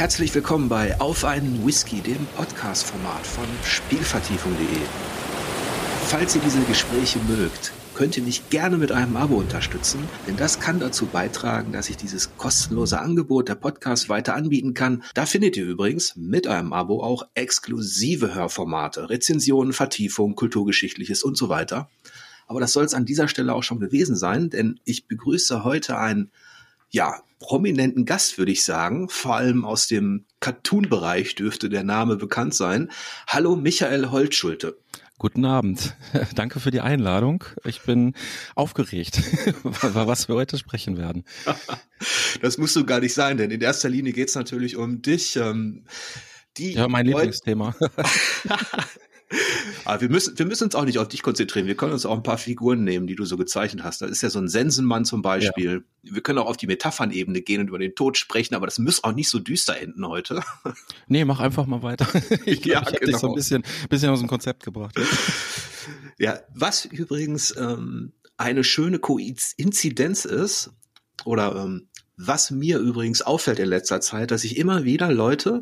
Herzlich willkommen bei Auf einen Whisky, dem Podcast-Format von Spielvertiefung.de. Falls ihr diese Gespräche mögt, könnt ihr mich gerne mit einem Abo unterstützen, denn das kann dazu beitragen, dass ich dieses kostenlose Angebot der Podcast weiter anbieten kann. Da findet ihr übrigens mit einem Abo auch exklusive Hörformate, Rezensionen, Vertiefung, Kulturgeschichtliches und so weiter. Aber das soll es an dieser Stelle auch schon gewesen sein, denn ich begrüße heute einen ja, prominenten Gast, würde ich sagen. Vor allem aus dem Cartoon-Bereich dürfte der Name bekannt sein. Hallo Michael Holtschulte. Guten Abend. Danke für die Einladung. Ich bin aufgeregt, was wir heute sprechen werden. Das musst du gar nicht sein, denn in erster Linie geht es natürlich um dich. Ähm, die ja, mein Lieblingsthema. Aber wir müssen, wir müssen uns auch nicht auf dich konzentrieren. Wir können uns auch ein paar Figuren nehmen, die du so gezeichnet hast. Da ist ja so ein Sensenmann zum Beispiel. Ja. Wir können auch auf die Metaphernebene gehen und über den Tod sprechen, aber das muss auch nicht so düster enden heute. Nee, mach einfach mal weiter. Ich, ja, ich genau. dich so ein bisschen, bisschen aus dem Konzept gebracht. Ja, was übrigens ähm, eine schöne Koinzidenz ist, oder ähm, was mir übrigens auffällt in letzter Zeit, dass ich immer wieder Leute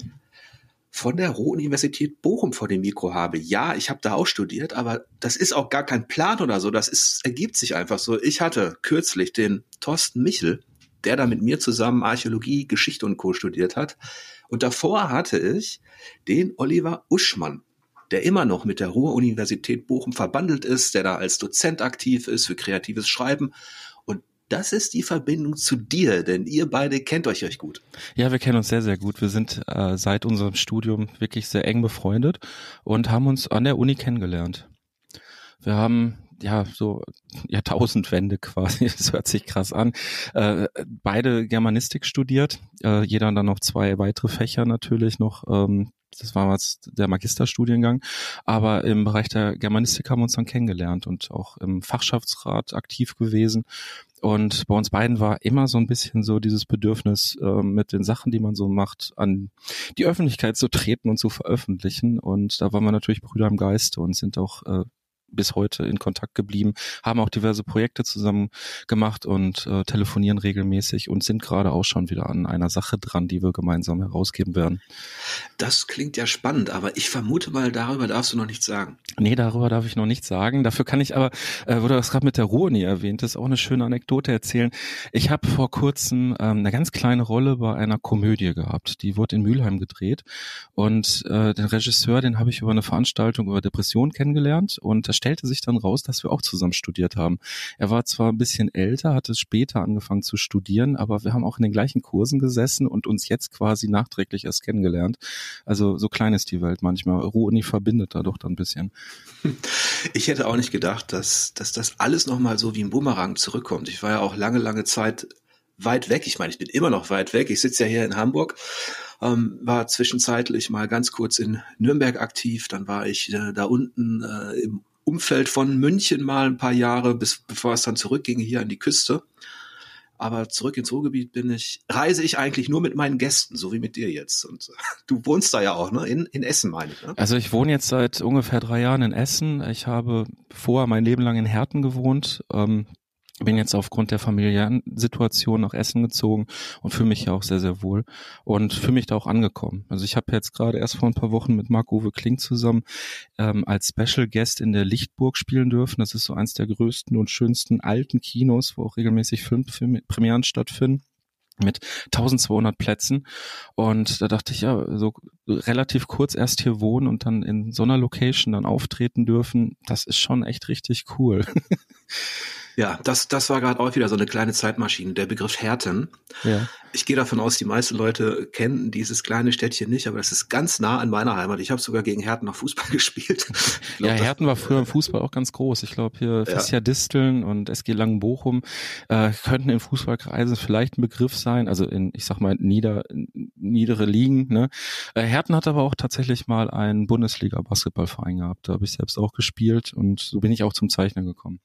von der Ruhr-Universität Bochum vor dem Mikro habe. Ja, ich habe da auch studiert, aber das ist auch gar kein Plan oder so. Das ist, ergibt sich einfach so. Ich hatte kürzlich den Thorsten Michel, der da mit mir zusammen Archäologie, Geschichte und Co. studiert hat. Und davor hatte ich den Oliver Uschmann, der immer noch mit der Ruhr-Universität Bochum verbandelt ist, der da als Dozent aktiv ist für kreatives Schreiben das ist die Verbindung zu dir, denn ihr beide kennt euch euch gut. Ja, wir kennen uns sehr, sehr gut. Wir sind äh, seit unserem Studium wirklich sehr eng befreundet und haben uns an der Uni kennengelernt. Wir haben ja so Jahrtausendwende quasi, das hört sich krass an. Äh, beide Germanistik studiert, äh, jeder dann noch zwei weitere Fächer natürlich noch ähm, das war jetzt der Magisterstudiengang, aber im Bereich der Germanistik haben wir uns dann kennengelernt und auch im Fachschaftsrat aktiv gewesen. Und bei uns beiden war immer so ein bisschen so dieses Bedürfnis, äh, mit den Sachen, die man so macht, an die Öffentlichkeit zu treten und zu veröffentlichen. Und da waren wir natürlich Brüder im Geiste und sind auch äh, bis heute in Kontakt geblieben, haben auch diverse Projekte zusammen gemacht und äh, telefonieren regelmäßig und sind gerade auch schon wieder an einer Sache dran, die wir gemeinsam herausgeben werden. Das klingt ja spannend, aber ich vermute mal, darüber darfst du noch nichts sagen. Nee, darüber darf ich noch nichts sagen. Dafür kann ich aber, äh, wo du das gerade mit der Ruhr-Uni erwähnt hast, auch eine schöne Anekdote erzählen. Ich habe vor kurzem ähm, eine ganz kleine Rolle bei einer Komödie gehabt. Die wurde in Mülheim gedreht und äh, den Regisseur, den habe ich über eine Veranstaltung über Depression kennengelernt und stellte sich dann raus, dass wir auch zusammen studiert haben. Er war zwar ein bisschen älter, hatte später angefangen zu studieren, aber wir haben auch in den gleichen Kursen gesessen und uns jetzt quasi nachträglich erst kennengelernt. Also so klein ist die Welt manchmal. Ruhe-Uni verbindet da doch dann ein bisschen. Ich hätte auch nicht gedacht, dass, dass das alles nochmal so wie ein Bumerang zurückkommt. Ich war ja auch lange, lange Zeit weit weg. Ich meine, ich bin immer noch weit weg. Ich sitze ja hier in Hamburg ähm, war zwischenzeitlich mal ganz kurz in Nürnberg aktiv, dann war ich äh, da unten äh, im Umfeld von München mal ein paar Jahre, bis bevor es dann zurückging hier an die Küste. Aber zurück ins Ruhrgebiet bin ich, reise ich eigentlich nur mit meinen Gästen, so wie mit dir jetzt. Und du wohnst da ja auch, ne? In, in Essen, meine ich. Ne? Also ich wohne jetzt seit ungefähr drei Jahren in Essen. Ich habe vorher mein Leben lang in Herten gewohnt. Ähm, bin jetzt aufgrund der familiären Situation nach Essen gezogen und fühle mich ja auch sehr, sehr wohl und fühle mich da auch angekommen. Also ich habe jetzt gerade erst vor ein paar Wochen mit Marc-Uwe Kling zusammen ähm, als Special Guest in der Lichtburg spielen dürfen. Das ist so eins der größten und schönsten alten Kinos, wo auch regelmäßig Filmpremieren stattfinden mit 1200 Plätzen und da dachte ich ja so relativ kurz erst hier wohnen und dann in so einer Location dann auftreten dürfen, das ist schon echt richtig cool. Ja, das, das war gerade auch wieder so eine kleine Zeitmaschine, der Begriff Herten. Ja. Ich gehe davon aus, die meisten Leute kennen dieses kleine Städtchen nicht, aber das ist ganz nah an meiner Heimat. Ich habe sogar gegen Herten noch Fußball gespielt. Glaub, ja, Herten war früher im Fußball auch ganz groß. Ich glaube hier Fessia Disteln und SG Langenbochum äh, könnten in Fußballkreisen vielleicht ein Begriff sein, also in, ich sag mal, nieder, niedere Ligen. Ne? Äh, Herten hat aber auch tatsächlich mal einen Bundesliga-Basketballverein gehabt. Da habe ich selbst auch gespielt und so bin ich auch zum Zeichnen gekommen.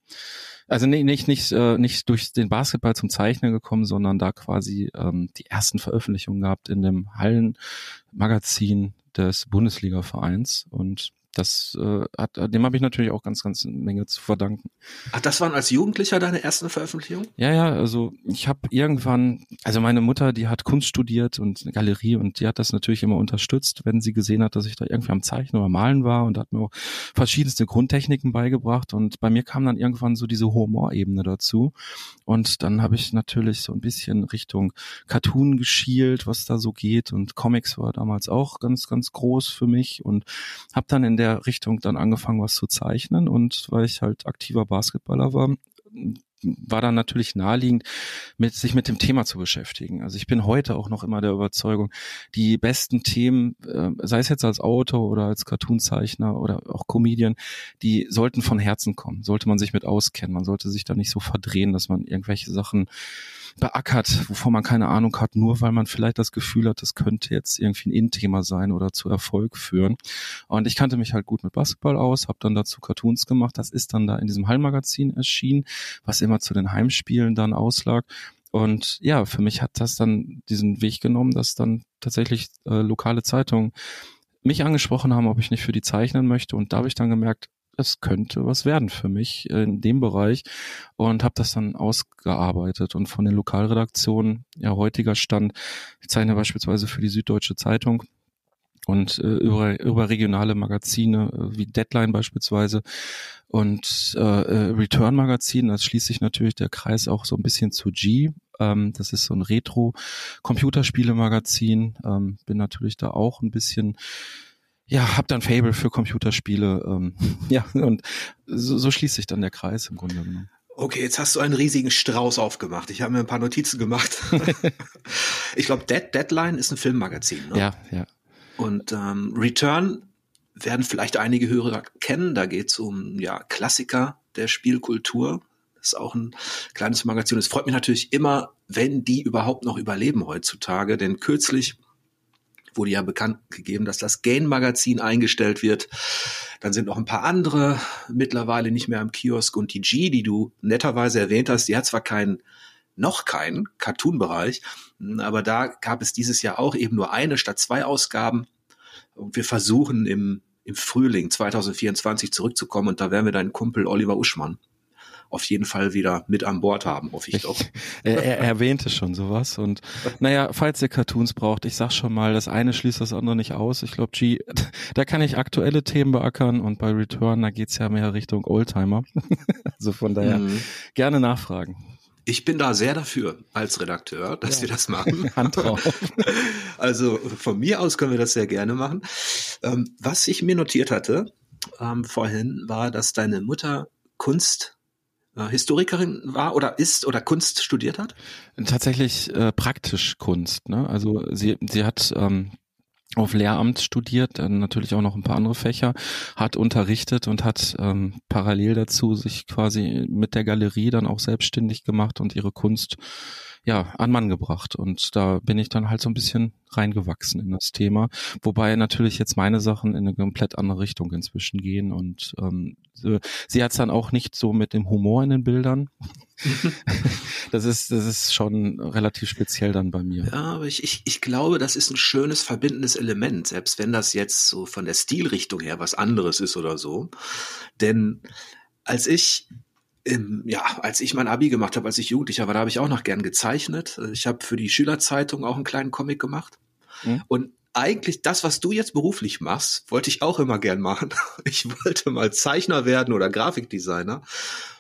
Also nee, nicht, nicht, äh, nicht durch den Basketball zum Zeichnen gekommen, sondern da quasi ähm, die ersten Veröffentlichungen gehabt in dem Hallenmagazin des Bundesliga-Vereins. Und das äh, hat, dem habe ich natürlich auch ganz, ganz eine Menge zu verdanken. Ach, das waren als Jugendlicher deine ersten Veröffentlichungen? Ja, ja, also ich habe irgendwann, also meine Mutter, die hat Kunst studiert und eine Galerie und die hat das natürlich immer unterstützt, wenn sie gesehen hat, dass ich da irgendwie am Zeichnen oder Malen war und hat mir auch verschiedenste Grundtechniken beigebracht und bei mir kam dann irgendwann so diese Humorebene dazu und dann habe ich natürlich so ein bisschen Richtung Cartoon geschielt, was da so geht und Comics war damals auch ganz, ganz groß für mich und habe dann in der Richtung dann angefangen, was zu zeichnen und weil ich halt aktiver Basketballer war, war dann natürlich naheliegend, mit, sich mit dem Thema zu beschäftigen. Also ich bin heute auch noch immer der Überzeugung, die besten Themen, äh, sei es jetzt als Autor oder als Cartoonzeichner oder auch Comedian, die sollten von Herzen kommen. Sollte man sich mit auskennen. Man sollte sich da nicht so verdrehen, dass man irgendwelche Sachen beackert, wovon man keine Ahnung hat, nur weil man vielleicht das Gefühl hat, das könnte jetzt irgendwie ein In-Thema sein oder zu Erfolg führen. Und ich kannte mich halt gut mit Basketball aus, habe dann dazu Cartoons gemacht. Das ist dann da in diesem Hallmagazin erschienen, was immer zu den Heimspielen dann auslag. Und ja, für mich hat das dann diesen Weg genommen, dass dann tatsächlich äh, lokale Zeitungen mich angesprochen haben, ob ich nicht für die zeichnen möchte. Und da habe ich dann gemerkt, es könnte was werden für mich in dem Bereich und habe das dann ausgearbeitet und von den Lokalredaktionen, ja heutiger Stand, ich zeichne beispielsweise für die Süddeutsche Zeitung und äh, über, über regionale Magazine äh, wie Deadline beispielsweise und äh, äh, Return Magazin, das schließt sich natürlich der Kreis auch so ein bisschen zu G. Ähm, das ist so ein Retro-Computerspiele-Magazin. Ähm, bin natürlich da auch ein bisschen ja, hab dann Fable für Computerspiele. Ähm, ja, und so, so schließt sich dann der Kreis im Grunde genommen. Okay, jetzt hast du einen riesigen Strauß aufgemacht. Ich habe mir ein paar Notizen gemacht. ich glaube, Dead Deadline ist ein Filmmagazin. Ne? Ja, ja. Und ähm, Return werden vielleicht einige Hörer kennen. Da geht es um ja, Klassiker der Spielkultur. Das ist auch ein kleines Magazin. Es freut mich natürlich immer, wenn die überhaupt noch überleben heutzutage. Denn kürzlich wurde ja bekannt gegeben, dass das Gain-Magazin eingestellt wird. Dann sind noch ein paar andere mittlerweile nicht mehr am Kiosk und die G, die du netterweise erwähnt hast, die hat zwar keinen noch keinen Cartoon-Bereich, aber da gab es dieses Jahr auch eben nur eine statt zwei Ausgaben. Und wir versuchen im, im Frühling 2024 zurückzukommen und da werden wir deinen Kumpel Oliver Uschmann auf jeden Fall wieder mit an Bord haben, hoffe ich doch. er, er erwähnte schon sowas und naja, falls ihr Cartoons braucht, ich sag schon mal, das eine schließt das andere nicht aus. Ich glaube, G, da kann ich aktuelle Themen beackern und bei Return, da geht's ja mehr Richtung Oldtimer. also von daher mhm. gerne nachfragen. Ich bin da sehr dafür als Redakteur, dass ja. wir das machen. Hand drauf. Also von mir aus können wir das sehr gerne machen. Ähm, was ich mir notiert hatte ähm, vorhin, war, dass deine Mutter Kunst äh, Historikerin war oder ist oder Kunst studiert hat? Tatsächlich äh, praktisch Kunst. Ne? Also sie, sie hat ähm, auf Lehramt studiert, dann natürlich auch noch ein paar andere Fächer, hat unterrichtet und hat ähm, parallel dazu sich quasi mit der Galerie dann auch selbstständig gemacht und ihre Kunst ja, an Mann gebracht. Und da bin ich dann halt so ein bisschen reingewachsen in das Thema. Wobei natürlich jetzt meine Sachen in eine komplett andere Richtung inzwischen gehen. Und ähm, sie hat es dann auch nicht so mit dem Humor in den Bildern. das ist, das ist schon relativ speziell dann bei mir. Ja, aber ich, ich, ich glaube, das ist ein schönes verbindendes Element, selbst wenn das jetzt so von der Stilrichtung her was anderes ist oder so. Denn als ich ähm, ja, als ich mein Abi gemacht habe, als ich Jugendlicher war, da habe ich auch noch gern gezeichnet. Ich habe für die Schülerzeitung auch einen kleinen Comic gemacht. Mhm. Und eigentlich das, was du jetzt beruflich machst, wollte ich auch immer gern machen. Ich wollte mal Zeichner werden oder Grafikdesigner.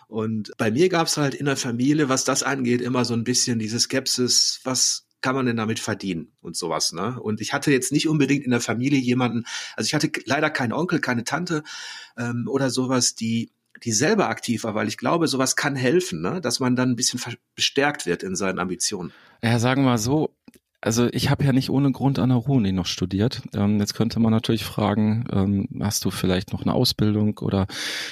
Und bei mir gab es halt in der Familie, was das angeht, immer so ein bisschen diese Skepsis, was kann man denn damit verdienen und sowas, ne? Und ich hatte jetzt nicht unbedingt in der Familie jemanden, also ich hatte leider keinen Onkel, keine Tante ähm, oder sowas, die die selber aktiv war, weil ich glaube, sowas kann helfen, ne? dass man dann ein bisschen bestärkt wird in seinen Ambitionen. Ja, sagen wir mal so, also ich habe ja nicht ohne Grund an der Uni noch studiert. Ähm, jetzt könnte man natürlich fragen, ähm, hast du vielleicht noch eine Ausbildung oder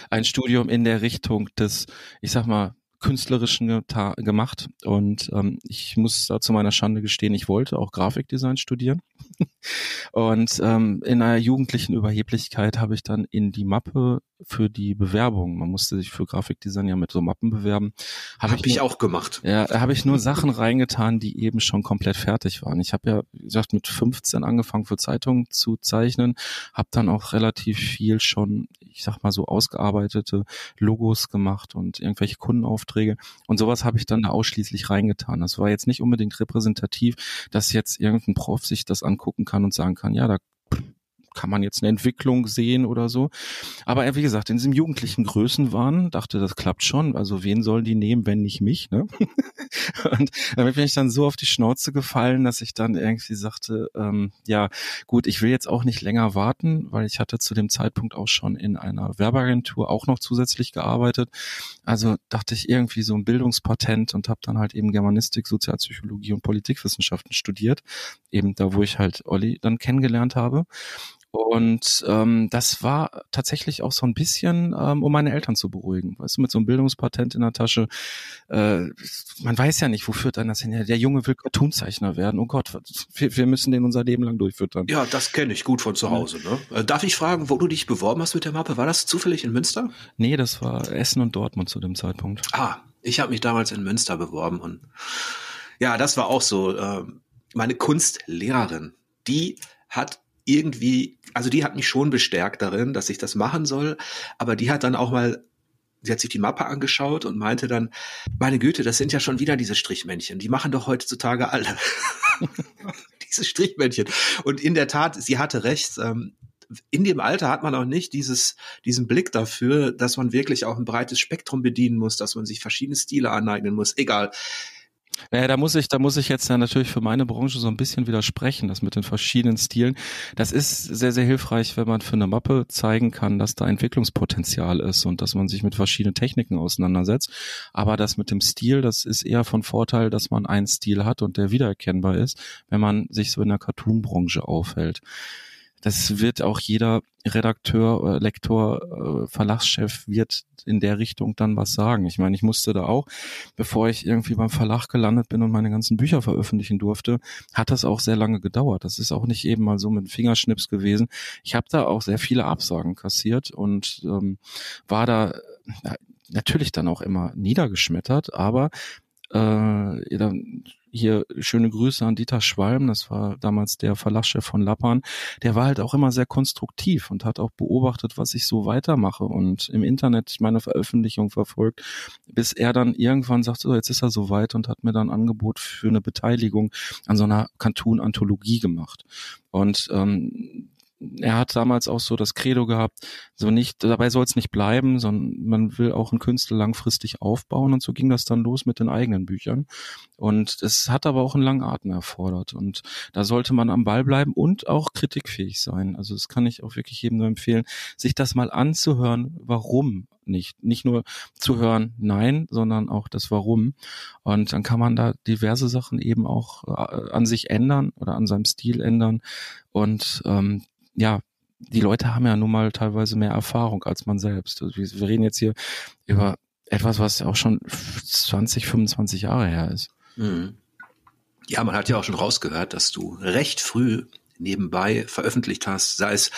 ein Studium in der Richtung des, ich sag mal, künstlerischen gemacht und ähm, ich muss da zu meiner Schande gestehen, ich wollte auch Grafikdesign studieren und ähm, in einer jugendlichen Überheblichkeit habe ich dann in die Mappe für die Bewerbung, man musste sich für Grafikdesign ja mit so Mappen bewerben, habe hab ich, ich auch gemacht. Ja, habe ich nur Sachen reingetan, die eben schon komplett fertig waren. Ich habe ja, wie gesagt, mit 15 angefangen für Zeitungen zu zeichnen, habe dann auch relativ viel schon, ich sag mal so ausgearbeitete Logos gemacht und irgendwelche Kundenaufträge und sowas habe ich dann da ausschließlich reingetan. Das war jetzt nicht unbedingt repräsentativ, dass jetzt irgendein Prof sich das angucken kann und sagen kann, ja, da kann man jetzt eine Entwicklung sehen oder so. Aber wie gesagt, in diesem jugendlichen Größenwahn dachte, das klappt schon. Also wen sollen die nehmen, wenn nicht mich? Ne? und damit bin ich dann so auf die Schnauze gefallen, dass ich dann irgendwie sagte, ähm, ja gut, ich will jetzt auch nicht länger warten, weil ich hatte zu dem Zeitpunkt auch schon in einer Werbeagentur auch noch zusätzlich gearbeitet. Also dachte ich irgendwie so ein Bildungspatent und habe dann halt eben Germanistik, Sozialpsychologie und Politikwissenschaften studiert. Eben da, wo ich halt Olli dann kennengelernt habe. Und ähm, das war tatsächlich auch so ein bisschen, ähm, um meine Eltern zu beruhigen. Weißt du, mit so einem Bildungspatent in der Tasche, äh, man weiß ja nicht, wo führt dann das hin. Der Junge will Cartoonzeichner werden. Oh Gott, wir, wir müssen den unser Leben lang durchfüttern. Ja, das kenne ich gut von zu Hause. Ne? Äh, darf ich fragen, wo du dich beworben hast mit der Mappe? War das zufällig in Münster? Nee, das war Essen und Dortmund zu dem Zeitpunkt. Ah, ich habe mich damals in Münster beworben und ja, das war auch so. Äh, meine Kunstlehrerin, die hat irgendwie, also die hat mich schon bestärkt darin, dass ich das machen soll, aber die hat dann auch mal sie hat sich die Mappe angeschaut und meinte dann, meine Güte, das sind ja schon wieder diese Strichmännchen, die machen doch heutzutage alle. diese Strichmännchen. Und in der Tat, sie hatte recht, ähm, in dem Alter hat man auch nicht dieses, diesen Blick dafür, dass man wirklich auch ein breites Spektrum bedienen muss, dass man sich verschiedene Stile aneignen muss. Egal. Naja, da muss ich, da muss ich jetzt ja natürlich für meine Branche so ein bisschen widersprechen, das mit den verschiedenen Stilen. Das ist sehr, sehr hilfreich, wenn man für eine Mappe zeigen kann, dass da Entwicklungspotenzial ist und dass man sich mit verschiedenen Techniken auseinandersetzt. Aber das mit dem Stil, das ist eher von Vorteil, dass man einen Stil hat und der wiedererkennbar ist, wenn man sich so in der Cartoon-Branche aufhält das wird auch jeder Redakteur, äh, Lektor, äh, Verlagschef wird in der Richtung dann was sagen. Ich meine, ich musste da auch, bevor ich irgendwie beim Verlag gelandet bin und meine ganzen Bücher veröffentlichen durfte, hat das auch sehr lange gedauert. Das ist auch nicht eben mal so mit Fingerschnips gewesen. Ich habe da auch sehr viele Absagen kassiert und ähm, war da natürlich dann auch immer niedergeschmettert, aber äh, dann hier schöne Grüße an Dieter Schwalm, das war damals der Verlagschef von Lappan, der war halt auch immer sehr konstruktiv und hat auch beobachtet, was ich so weitermache und im Internet meine Veröffentlichung verfolgt, bis er dann irgendwann sagte, so, jetzt ist er soweit und hat mir dann ein Angebot für eine Beteiligung an so einer Cartoon-Anthologie gemacht. Und ähm, er hat damals auch so das Credo gehabt, so nicht, dabei soll es nicht bleiben, sondern man will auch einen Künstler langfristig aufbauen und so ging das dann los mit den eigenen Büchern. Und es hat aber auch einen langen Atem erfordert und da sollte man am Ball bleiben und auch kritikfähig sein. Also das kann ich auch wirklich jedem nur empfehlen, sich das mal anzuhören, warum nicht. Nicht nur zu hören, nein, sondern auch das Warum. Und dann kann man da diverse Sachen eben auch äh, an sich ändern oder an seinem Stil ändern. Und ähm, ja, die Leute haben ja nun mal teilweise mehr Erfahrung als man selbst. Also wir, reden jetzt hier über etwas, was auch schon 20, 25 Jahre her ist. Mhm. Ja, man hat ja auch schon rausgehört, dass du recht früh nebenbei veröffentlicht hast, sei es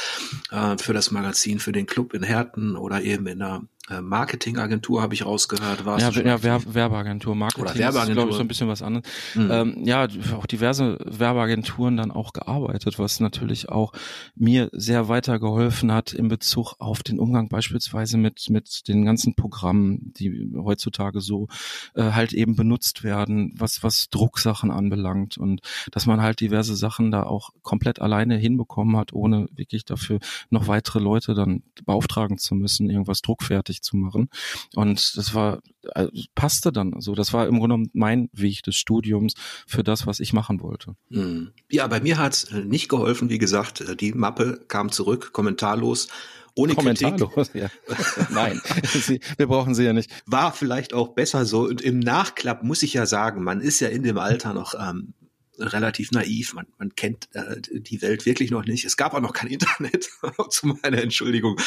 äh, für das Magazin, für den Club in Herten oder eben in der Marketingagentur habe ich rausgehört. Warst ja, ja Werb Werbeagentur, Marketing Oder Werbeagentur. ist, glaube ich, so ein bisschen was anderes. Mhm. Ähm, ja, auch diverse Werbeagenturen dann auch gearbeitet, was natürlich auch mir sehr weitergeholfen hat in Bezug auf den Umgang beispielsweise mit, mit den ganzen Programmen, die heutzutage so äh, halt eben benutzt werden, was, was Drucksachen anbelangt und dass man halt diverse Sachen da auch komplett alleine hinbekommen hat, ohne wirklich dafür noch weitere Leute dann beauftragen zu müssen, irgendwas druckfertig fertig zu machen. Und das war, also passte dann so. Das war im Grunde genommen mein Weg des Studiums für das, was ich machen wollte. Hm. Ja, bei mir hat äh, nicht geholfen, wie gesagt, äh, die Mappe kam zurück, kommentarlos. Ohne Kommentarlos, Kritik. ja. Nein, sie, wir brauchen sie ja nicht. War vielleicht auch besser so. Und im Nachklapp muss ich ja sagen, man ist ja in dem Alter noch ähm, relativ naiv. Man, man kennt äh, die Welt wirklich noch nicht. Es gab auch noch kein Internet, zu meiner Entschuldigung.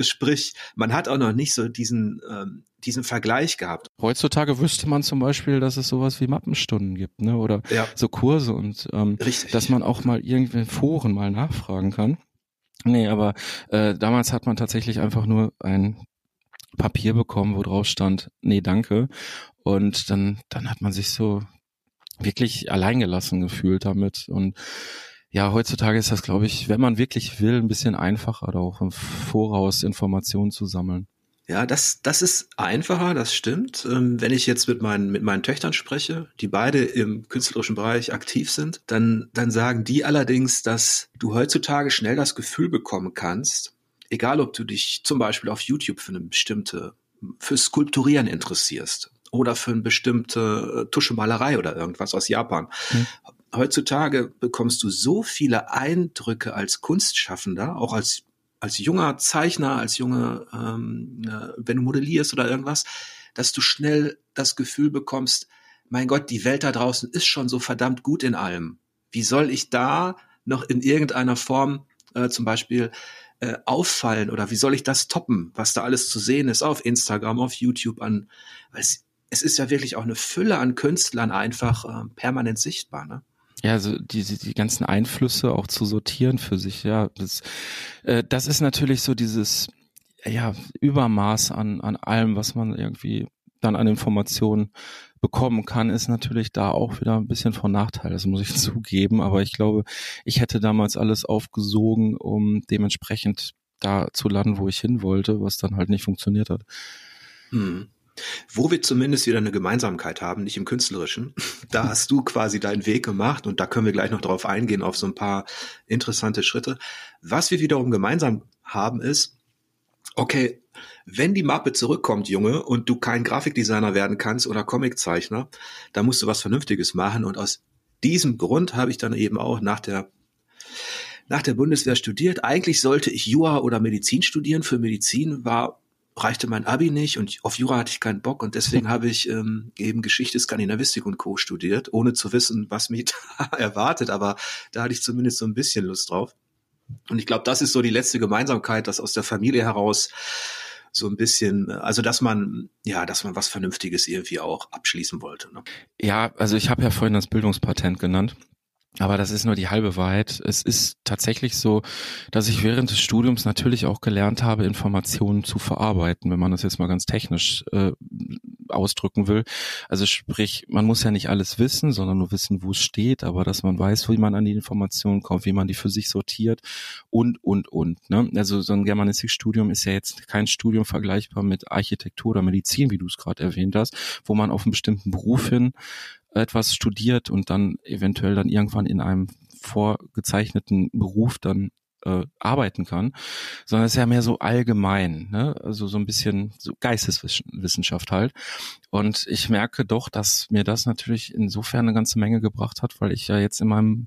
Sprich, man hat auch noch nicht so diesen, ähm, diesen Vergleich gehabt. Heutzutage wüsste man zum Beispiel, dass es sowas wie Mappenstunden gibt, ne? Oder ja. so Kurse und ähm, Richtig. dass man auch mal irgendwie in Foren mal nachfragen kann. Nee, aber äh, damals hat man tatsächlich einfach nur ein Papier bekommen, wo drauf stand, nee, danke. Und dann, dann hat man sich so wirklich alleingelassen gefühlt damit. Und ja, heutzutage ist das, glaube ich, wenn man wirklich will, ein bisschen einfacher, da auch im Voraus Informationen zu sammeln. Ja, das, das ist einfacher, das stimmt. Ähm, wenn ich jetzt mit meinen, mit meinen Töchtern spreche, die beide im künstlerischen Bereich aktiv sind, dann, dann sagen die allerdings, dass du heutzutage schnell das Gefühl bekommen kannst, egal ob du dich zum Beispiel auf YouTube für eine bestimmte, für Skulpturieren interessierst oder für eine bestimmte äh, Tuschemalerei oder irgendwas aus Japan. Hm. Heutzutage bekommst du so viele Eindrücke als Kunstschaffender, auch als als junger Zeichner, als junge, ähm, äh, wenn du modellierst oder irgendwas, dass du schnell das Gefühl bekommst, mein Gott, die Welt da draußen ist schon so verdammt gut in allem. Wie soll ich da noch in irgendeiner Form äh, zum Beispiel äh, auffallen oder wie soll ich das toppen, was da alles zu sehen ist auf Instagram, auf YouTube an, weil es, ist ja wirklich auch eine Fülle an Künstlern einfach äh, permanent sichtbar, ne? Ja, also die, die ganzen Einflüsse auch zu sortieren für sich, ja. Das, äh, das ist natürlich so dieses ja, Übermaß an, an allem, was man irgendwie dann an Informationen bekommen kann, ist natürlich da auch wieder ein bisschen von Nachteil. Das muss ich zugeben. Aber ich glaube, ich hätte damals alles aufgesogen, um dementsprechend da zu landen, wo ich hin wollte, was dann halt nicht funktioniert hat. Hm. Wo wir zumindest wieder eine Gemeinsamkeit haben, nicht im künstlerischen, da hast du quasi deinen Weg gemacht und da können wir gleich noch drauf eingehen, auf so ein paar interessante Schritte. Was wir wiederum gemeinsam haben ist, okay, wenn die Mappe zurückkommt, Junge, und du kein Grafikdesigner werden kannst oder Comiczeichner, dann musst du was Vernünftiges machen und aus diesem Grund habe ich dann eben auch nach der nach der Bundeswehr studiert. Eigentlich sollte ich Jura oder Medizin studieren. Für Medizin war reichte mein Abi nicht und auf Jura hatte ich keinen Bock und deswegen habe ich ähm, eben Geschichte, Skandinavistik und Co. studiert, ohne zu wissen, was mich da erwartet, aber da hatte ich zumindest so ein bisschen Lust drauf. Und ich glaube, das ist so die letzte Gemeinsamkeit, dass aus der Familie heraus so ein bisschen, also dass man, ja, dass man was Vernünftiges irgendwie auch abschließen wollte. Ne? Ja, also ich habe ja vorhin das Bildungspatent genannt. Aber das ist nur die halbe Wahrheit. Es ist tatsächlich so, dass ich während des Studiums natürlich auch gelernt habe, Informationen zu verarbeiten, wenn man das jetzt mal ganz technisch äh, ausdrücken will. Also sprich, man muss ja nicht alles wissen, sondern nur wissen, wo es steht, aber dass man weiß, wie man an die Informationen kommt, wie man die für sich sortiert und, und, und. Ne? Also so ein Germanistikstudium ist ja jetzt kein Studium vergleichbar mit Architektur oder Medizin, wie du es gerade erwähnt hast, wo man auf einen bestimmten Beruf hin etwas studiert und dann eventuell dann irgendwann in einem vorgezeichneten Beruf dann äh, arbeiten kann, sondern es ist ja mehr so allgemein, ne? also so ein bisschen so Geisteswissenschaft halt. Und ich merke doch, dass mir das natürlich insofern eine ganze Menge gebracht hat, weil ich ja jetzt in meinem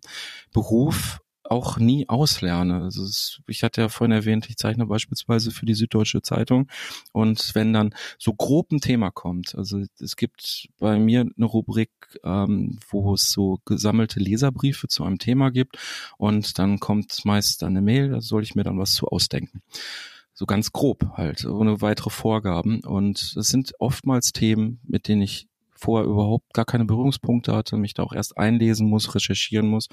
Beruf auch nie auslerne. Also es, ich hatte ja vorhin erwähnt, ich zeichne beispielsweise für die Süddeutsche Zeitung und wenn dann so grob ein Thema kommt, also es gibt bei mir eine Rubrik, ähm, wo es so gesammelte Leserbriefe zu einem Thema gibt und dann kommt meist eine Mail, da soll ich mir dann was zu ausdenken so ganz grob halt, ohne weitere Vorgaben. Und es sind oftmals Themen, mit denen ich vorher überhaupt gar keine Berührungspunkte hatte, mich da auch erst einlesen muss, recherchieren muss.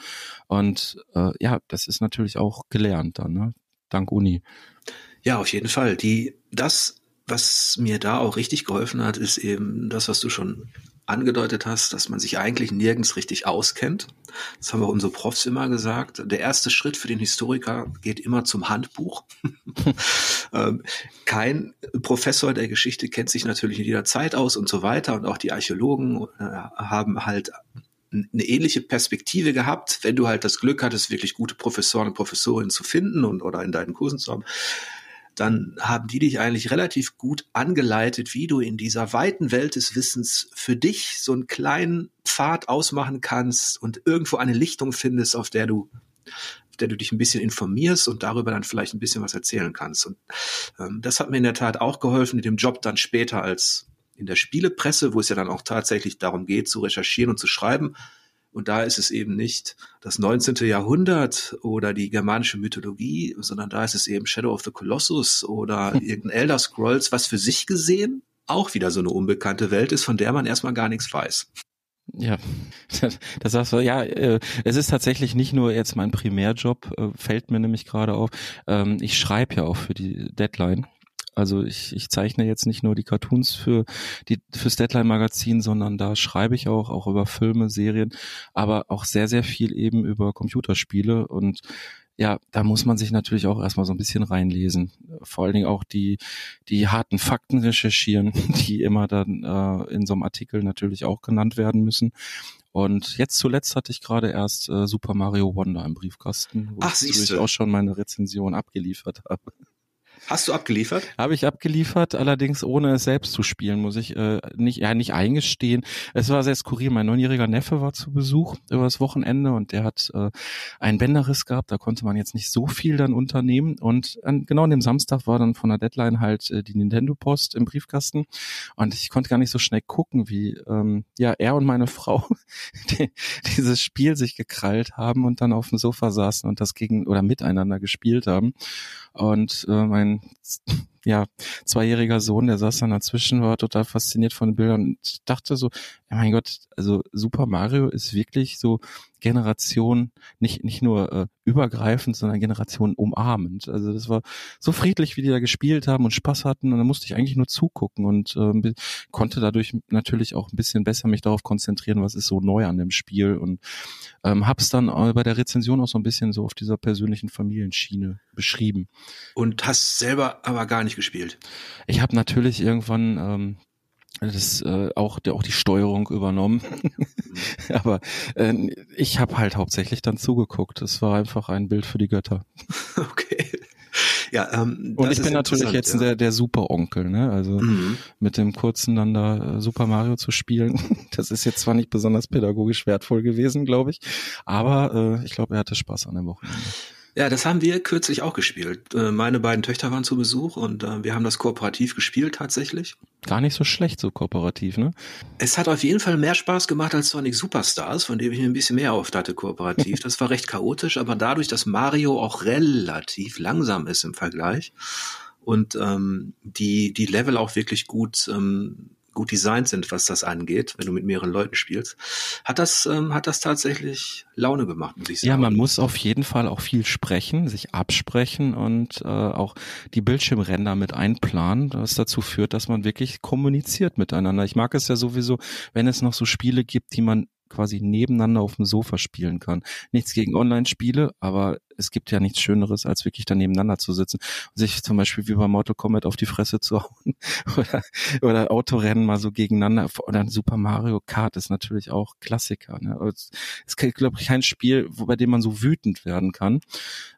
Und äh, ja, das ist natürlich auch gelernt dann, ne? dank Uni. Ja, auf jeden Fall. Die, das, was mir da auch richtig geholfen hat, ist eben das, was du schon angedeutet hast, dass man sich eigentlich nirgends richtig auskennt. Das haben auch unsere Profs immer gesagt. Der erste Schritt für den Historiker geht immer zum Handbuch. Ähm, kein Professor der Geschichte kennt sich natürlich in jeder Zeit aus und so weiter. Und auch die Archäologen äh, haben halt eine ähnliche Perspektive gehabt, wenn du halt das Glück hattest, wirklich gute Professoren und Professorinnen zu finden und oder in deinen Kursen zu haben dann haben die dich eigentlich relativ gut angeleitet, wie du in dieser weiten Welt des Wissens für dich so einen kleinen Pfad ausmachen kannst und irgendwo eine Lichtung findest, auf der du auf der du dich ein bisschen informierst und darüber dann vielleicht ein bisschen was erzählen kannst. Und ähm, das hat mir in der Tat auch geholfen, in dem Job dann später als in der Spielepresse, wo es ja dann auch tatsächlich darum geht, zu recherchieren und zu schreiben, Und da ist es eben nicht das 19. Jahrhundert oder die germanische Mythologie, sondern da ist es eben Shadow of the Colossus oder irgendein Elder Scrolls, was für sich gesehen auch wieder so eine unbekannte Welt ist, von der man erstmal gar nichts weiß. Ja, das sagst du, ja, äh, es ist tatsächlich nicht nur jetzt mein Primärjob, äh, fällt mir nämlich gerade auf. Ähm, ich schreibe ja auch für die Deadline. Also ich, ich zeichne jetzt nicht nur die Cartoons für die fürs Deadline Magazin, sondern da schreibe ich auch auch über Filme, Serien, aber auch sehr sehr viel eben über Computerspiele und ja, da muss man sich natürlich auch erstmal so ein bisschen reinlesen. Vor allen Dingen auch die, die harten Fakten recherchieren, die immer dann äh, in so einem Artikel natürlich auch genannt werden müssen. Und jetzt zuletzt hatte ich gerade erst äh, Super Mario Wonder im Briefkasten, wo Ach, ich auch schon meine Rezension abgeliefert habe. Hast du abgeliefert? Habe ich abgeliefert, allerdings ohne es selbst zu spielen, muss ich äh, nicht, ja nicht eingestehen. Es war sehr skurril. Mein neunjähriger Neffe war zu Besuch über das Wochenende und der hat äh, einen Bänderriss gehabt. Da konnte man jetzt nicht so viel dann unternehmen. Und an, genau an dem Samstag war dann von der Deadline halt äh, die Nintendo Post im Briefkasten und ich konnte gar nicht so schnell gucken, wie ähm, ja er und meine Frau die, dieses Spiel sich gekrallt haben und dann auf dem Sofa saßen und das gegen oder miteinander gespielt haben. Und äh, mein and ja, zweijähriger Sohn, der saß dann dazwischen, war total fasziniert von den Bildern und dachte so, ja mein Gott, also Super Mario ist wirklich so Generation, nicht, nicht nur äh, übergreifend, sondern Generation umarmend. Also das war so friedlich, wie die da gespielt haben und Spaß hatten und da musste ich eigentlich nur zugucken und äh, konnte dadurch natürlich auch ein bisschen besser mich darauf konzentrieren, was ist so neu an dem Spiel und ähm, hab's dann bei der Rezension auch so ein bisschen so auf dieser persönlichen Familienschiene beschrieben. Und hast selber aber gar nicht gespielt? Ich habe natürlich irgendwann ähm, das äh, auch der auch die Steuerung übernommen aber äh, ich habe halt hauptsächlich dann zugeguckt es war einfach ein Bild für die Götter okay ja ähm, und ich bin natürlich jetzt ja. der der Super Onkel ne also mhm. mit dem kurzen dann da äh, Super Mario zu spielen das ist jetzt zwar nicht besonders pädagogisch wertvoll gewesen glaube ich aber äh, ich glaube er hatte Spaß an dem Wochenende ja, das haben wir kürzlich auch gespielt. Äh, meine beiden Töchter waren zu Besuch und äh, wir haben das kooperativ gespielt tatsächlich. Gar nicht so schlecht, so kooperativ, ne? Es hat auf jeden Fall mehr Spaß gemacht als Sonic Superstars, von dem ich mir ein bisschen mehr auf hatte kooperativ. Das war recht chaotisch, aber dadurch, dass Mario auch relativ langsam ist im Vergleich und ähm, die, die Level auch wirklich gut ähm, gut designt sind, was das angeht, wenn du mit mehreren Leuten spielst, hat das, ähm, hat das tatsächlich Laune gemacht, muss ich sagen. Ja, man muss auf jeden Fall auch viel sprechen, sich absprechen und äh, auch die Bildschirmränder mit einplanen, was dazu führt, dass man wirklich kommuniziert miteinander. Ich mag es ja sowieso, wenn es noch so Spiele gibt, die man quasi nebeneinander auf dem Sofa spielen kann. Nichts gegen Online-Spiele, aber es gibt ja nichts Schöneres, als wirklich da nebeneinander zu sitzen und sich zum Beispiel wie bei Mortal Kombat auf die Fresse zu hauen oder, oder Autorennen mal so gegeneinander oder Super Mario Kart ist natürlich auch Klassiker. Ne? Es ist, glaube ich, kein Spiel, bei dem man so wütend werden kann,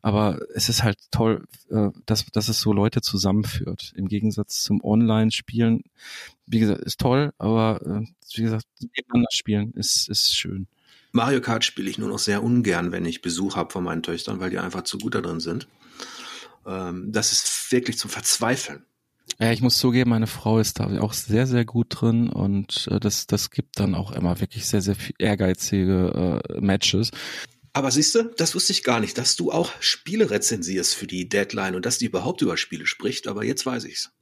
aber es ist halt toll, äh, dass, dass es so Leute zusammenführt. Im Gegensatz zum Online-Spielen, wie gesagt, ist toll, aber äh, wie gesagt, nebeneinander spielen ist, ist schön. Mario Kart spiele ich nur noch sehr ungern, wenn ich Besuch habe von meinen Töchtern, weil die einfach zu gut da drin sind. Ähm, das ist wirklich zum Verzweifeln. Ja, ich muss zugeben, meine Frau ist da auch sehr, sehr gut drin und äh, das, das gibt dann auch immer wirklich sehr, sehr ehrgeizige äh, Matches. Aber siehst du, das wusste ich gar nicht, dass du auch Spiele rezensierst für die Deadline und dass die überhaupt über Spiele spricht, aber jetzt weiß ich's.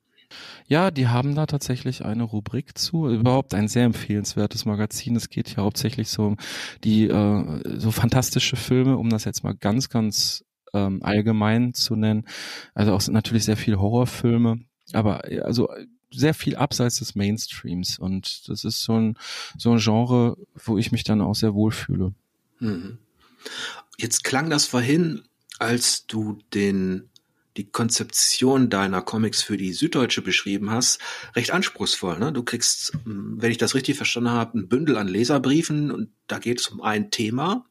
Ja, die haben da tatsächlich eine Rubrik zu. Überhaupt ein sehr empfehlenswertes Magazin. Es geht ja hauptsächlich so um die äh, so fantastische Filme, um das jetzt mal ganz, ganz ähm, allgemein zu nennen. Also auch natürlich sehr viel Horrorfilme, aber also sehr viel abseits des Mainstreams. Und das ist so ein, so ein Genre, wo ich mich dann auch sehr wohlfühle. Mhm. Jetzt klang das vorhin, als du den die Konzeption deiner Comics für die Süddeutsche beschrieben hast, recht anspruchsvoll. Ne? Du kriegst, hm, wenn ich das richtig verstanden habe, ein Bündel an Leserbriefen und da geht es um ein Thema.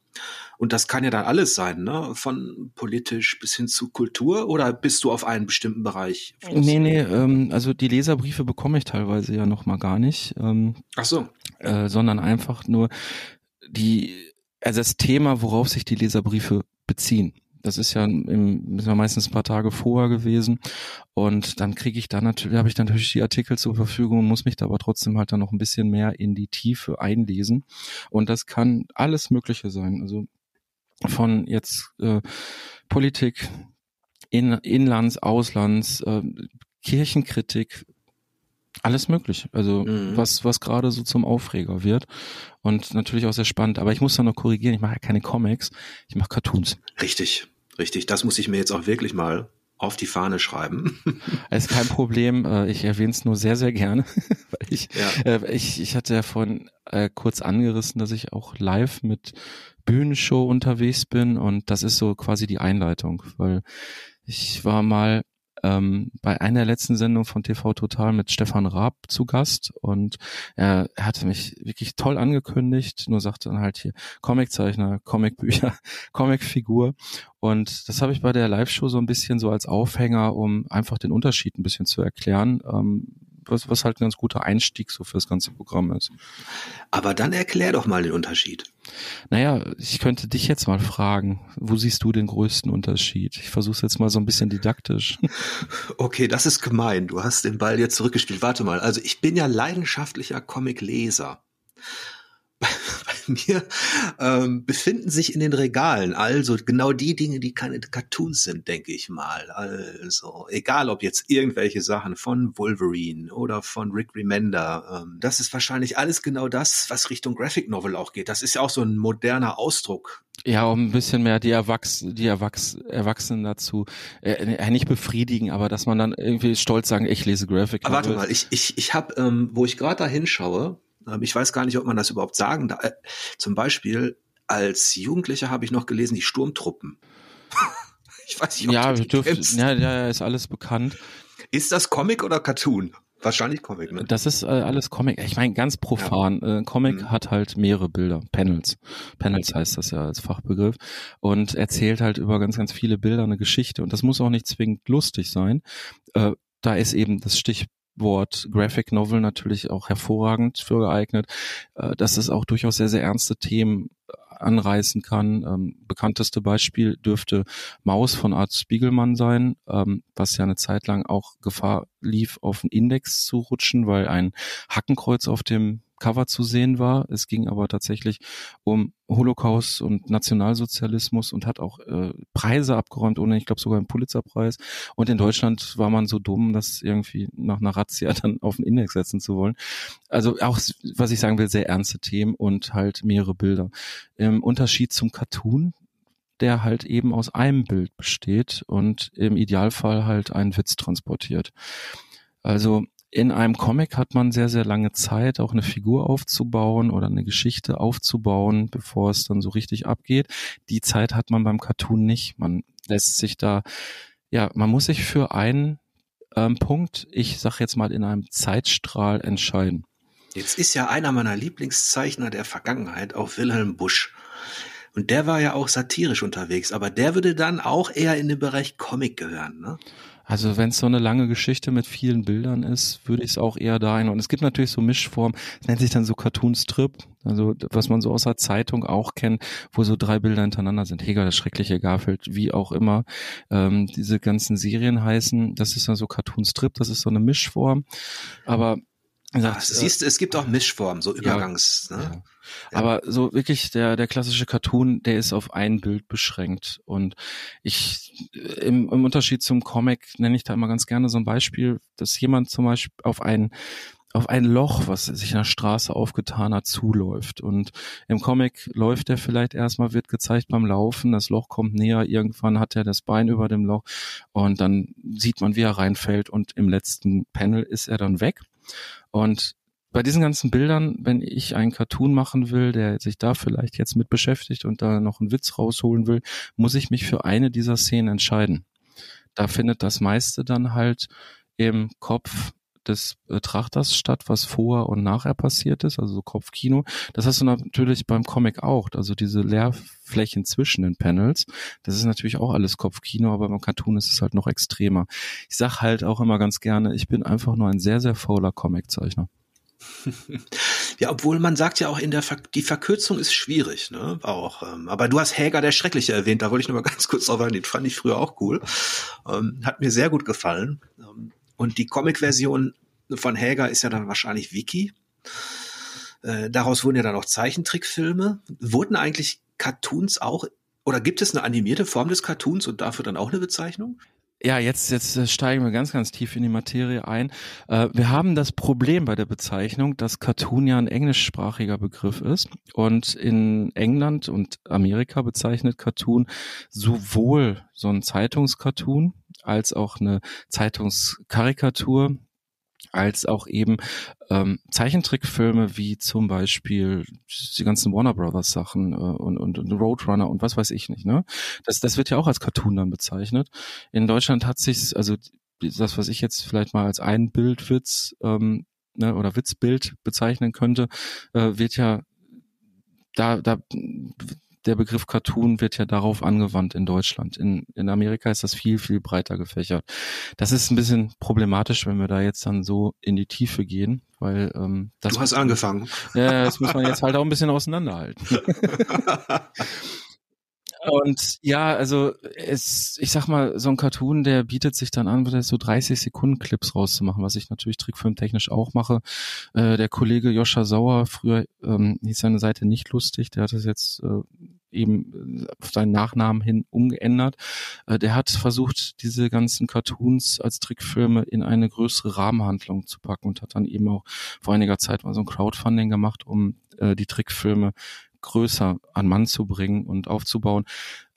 Und das kann ja dann alles sein, ne? Von politisch bis hin zu Kultur oder bist du auf einen bestimmten Bereich? Fluss? Nee, nee, ähm, also die Leserbriefe bekomme ich teilweise ja noch mal gar nicht. Ähm, Ach so. Äh, sondern einfach nur die, also das Thema, worauf sich die Leserbriefe beziehen Das ist ja im, ist ja meistens ein paar Tage vorher gewesen. Und dann kriege ich da natürlich, habe ich dann natürlich die Artikel zur Verfügung, muss mich da aber trotzdem halt dann noch ein bisschen mehr in die Tiefe einlesen. Und das kann alles Mögliche sein. Also von jetzt äh, Politik, in, Inlands, Auslands, äh, Kirchenkritik, alles möglich. Also mhm. was, was gerade so zum Aufreger wird. Und natürlich auch sehr spannend. Aber ich muss da noch korrigieren, ich mache ja keine Comics, ich mache Cartoons. Richtig, richtig. Das muss ich mir jetzt auch wirklich mal auf die Fahne schreiben. ist kein Problem. Äh, ich erwähne es nur sehr, sehr gerne. Weil ich, ja. Äh, ich, ich hatte ja vorhin äh, kurz angerissen, dass ich auch live mit Bühnenshow unterwegs bin und das ist so quasi die Einleitung, weil ich war mal ähm, bei einer letzten Sendung von TV Total mit Stefan Raab zu Gast und er, er hatte mich wirklich toll angekündigt, nur sagte dann halt hier Comiczeichner, Comicbücher, Comicfigur und das habe ich bei der Live-Show so ein bisschen so als Aufhänger, um einfach den Unterschied ein bisschen zu erklären. Ähm, was, was halt ein ganz guter Einstieg so für das ganze Programm ist. Aber dann erklär doch mal den Unterschied. Naja, ich könnte dich jetzt mal fragen, wo siehst du den größten Unterschied? Ich versuche es jetzt mal so ein bisschen didaktisch. Okay, das ist gemein. Du hast den Ball jetzt zurückgespielt. Warte mal. Also ich bin ja leidenschaftlicher Comicleser bei mir ähm, befinden sich in den Regalen. Also genau die Dinge, die keine Cartoons sind, denke ich mal. Also egal, ob jetzt irgendwelche Sachen von Wolverine oder von Rick Remender. Ähm, das ist wahrscheinlich alles genau das, was Richtung Graphic Novel auch geht. Das ist ja auch so ein moderner Ausdruck. Ja, um ein bisschen mehr die, Erwachs die Erwachs Erwachsenen dazu äh, nicht befriedigen, aber dass man dann irgendwie stolz sagen, ich lese Graphic Novel. Warte mal, ich, ich, ich habe, ähm, wo ich gerade da hinschaue, ich weiß gar nicht, ob man das überhaupt sagen darf. Äh, zum Beispiel als Jugendlicher habe ich noch gelesen, die Sturmtruppen. ich weiß nicht, ob ja, du dürft, ja, ja, ist alles bekannt. Ist das Comic oder Cartoon? Wahrscheinlich Comic, ne? Das ist äh, alles Comic. Ich meine, ganz profan. Ja. Äh, Comic mhm. hat halt mehrere Bilder, Panels. Panels heißt das ja als Fachbegriff. Und erzählt halt über ganz, ganz viele Bilder eine Geschichte. Und das muss auch nicht zwingend lustig sein. Äh, da ist eben das Stich, Wort Graphic Novel natürlich auch hervorragend für geeignet, äh, dass es auch durchaus sehr, sehr ernste Themen anreißen kann. Ähm, bekannteste Beispiel dürfte Maus von Art Spiegelmann sein, ähm, was ja eine Zeit lang auch Gefahr lief, auf den Index zu rutschen, weil ein Hackenkreuz auf dem Cover zu sehen war. Es ging aber tatsächlich um Holocaust und Nationalsozialismus und hat auch äh, Preise abgeräumt, ohne ich glaube sogar einen Pulitzerpreis. Und in Deutschland war man so dumm, das irgendwie nach einer Razzia dann auf den Index setzen zu wollen. Also auch, was ich sagen will, sehr ernste Themen und halt mehrere Bilder. Im Unterschied zum Cartoon, der halt eben aus einem Bild besteht und im Idealfall halt einen Witz transportiert. Also in einem Comic hat man sehr, sehr lange Zeit, auch eine Figur aufzubauen oder eine Geschichte aufzubauen, bevor es dann so richtig abgeht. Die Zeit hat man beim Cartoon nicht. Man lässt sich da, ja, man muss sich für einen ähm, Punkt, ich sag jetzt mal in einem Zeitstrahl entscheiden. Jetzt ist ja einer meiner Lieblingszeichner der Vergangenheit auch Wilhelm Busch. Und der war ja auch satirisch unterwegs, aber der würde dann auch eher in den Bereich Comic gehören, ne? Also wenn es so eine lange Geschichte mit vielen Bildern ist, würde ich es auch eher dahin. Und es gibt natürlich so Mischformen, es nennt sich dann so Cartoon Strip, also was man so aus der Zeitung auch kennt, wo so drei Bilder hintereinander sind. Heger, das schreckliche Garfield, wie auch immer ähm, diese ganzen Serien heißen. Das ist dann so Cartoon Strip, das ist so eine Mischform. Aber Sagt, Ach, siehst du, es gibt auch Mischformen, so Übergangs. Ja, ne? ja. Ja. Aber so wirklich der der klassische Cartoon, der ist auf ein Bild beschränkt und ich im, im Unterschied zum Comic nenne ich da immer ganz gerne so ein Beispiel, dass jemand zum Beispiel auf ein auf ein Loch, was sich in der Straße aufgetan hat, zuläuft. Und im Comic läuft er vielleicht erstmal, wird gezeigt beim Laufen, das Loch kommt näher, irgendwann hat er das Bein über dem Loch und dann sieht man, wie er reinfällt und im letzten Panel ist er dann weg. Und bei diesen ganzen Bildern, wenn ich einen Cartoon machen will, der sich da vielleicht jetzt mit beschäftigt und da noch einen Witz rausholen will, muss ich mich für eine dieser Szenen entscheiden. Da findet das meiste dann halt im Kopf des Betrachters statt, was vorher und nachher passiert ist, also so Kopfkino. Das hast du natürlich beim Comic auch, also diese Leerflächen zwischen den Panels. Das ist natürlich auch alles Kopfkino, aber beim Cartoon ist es halt noch extremer. Ich sag halt auch immer ganz gerne, ich bin einfach nur ein sehr, sehr fauler Comiczeichner. Ja, obwohl man sagt ja auch in der Ver die Verkürzung ist schwierig, ne? Auch. Ähm, aber du hast Häger der Schreckliche erwähnt, da wollte ich noch mal ganz kurz drauf eingehen. Fand ich früher auch cool. Ähm, hat mir sehr gut gefallen. Ähm, und die Comic-Version von Häger ist ja dann wahrscheinlich Wiki. Äh, daraus wurden ja dann auch Zeichentrickfilme. Wurden eigentlich Cartoons auch oder gibt es eine animierte Form des Cartoons und dafür dann auch eine Bezeichnung? Ja, jetzt, jetzt äh, steigen wir ganz, ganz tief in die Materie ein. Äh, wir haben das Problem bei der Bezeichnung, dass Cartoon ja ein englischsprachiger Begriff ist. Und in England und Amerika bezeichnet Cartoon sowohl so ein Zeitungscartoon als auch eine Zeitungskarikatur als auch eben ähm, Zeichentrickfilme wie zum Beispiel die ganzen Warner Brothers Sachen äh, und, und, und Roadrunner und was weiß ich nicht. Ne? Das, das wird ja auch als Cartoon dann bezeichnet. In Deutschland hat sich also das, was ich jetzt vielleicht mal als ein Bildwitz ähm, ne, oder Witzbild bezeichnen könnte, äh, wird ja da, da der Begriff Cartoon wird ja darauf angewandt in Deutschland. In, in Amerika ist das viel, viel breiter gefächert. Das ist ein bisschen problematisch, wenn wir da jetzt dann so in die Tiefe gehen, weil ähm, das. Du hast angefangen. Ja, das muss man jetzt halt auch ein bisschen auseinanderhalten. Und ja, also es, ich sag mal, so ein Cartoon, der bietet sich dann an, so 30 Sekunden Clips rauszumachen, was ich natürlich trickfilmtechnisch auch mache. Äh, der Kollege Joscha Sauer, früher ähm, hieß seine Seite nicht lustig, der hat es jetzt äh, eben auf seinen Nachnamen hin umgeändert. Äh, der hat versucht, diese ganzen Cartoons als Trickfilme in eine größere Rahmenhandlung zu packen und hat dann eben auch vor einiger Zeit mal so ein Crowdfunding gemacht, um äh, die Trickfilme größer an Mann zu bringen und aufzubauen.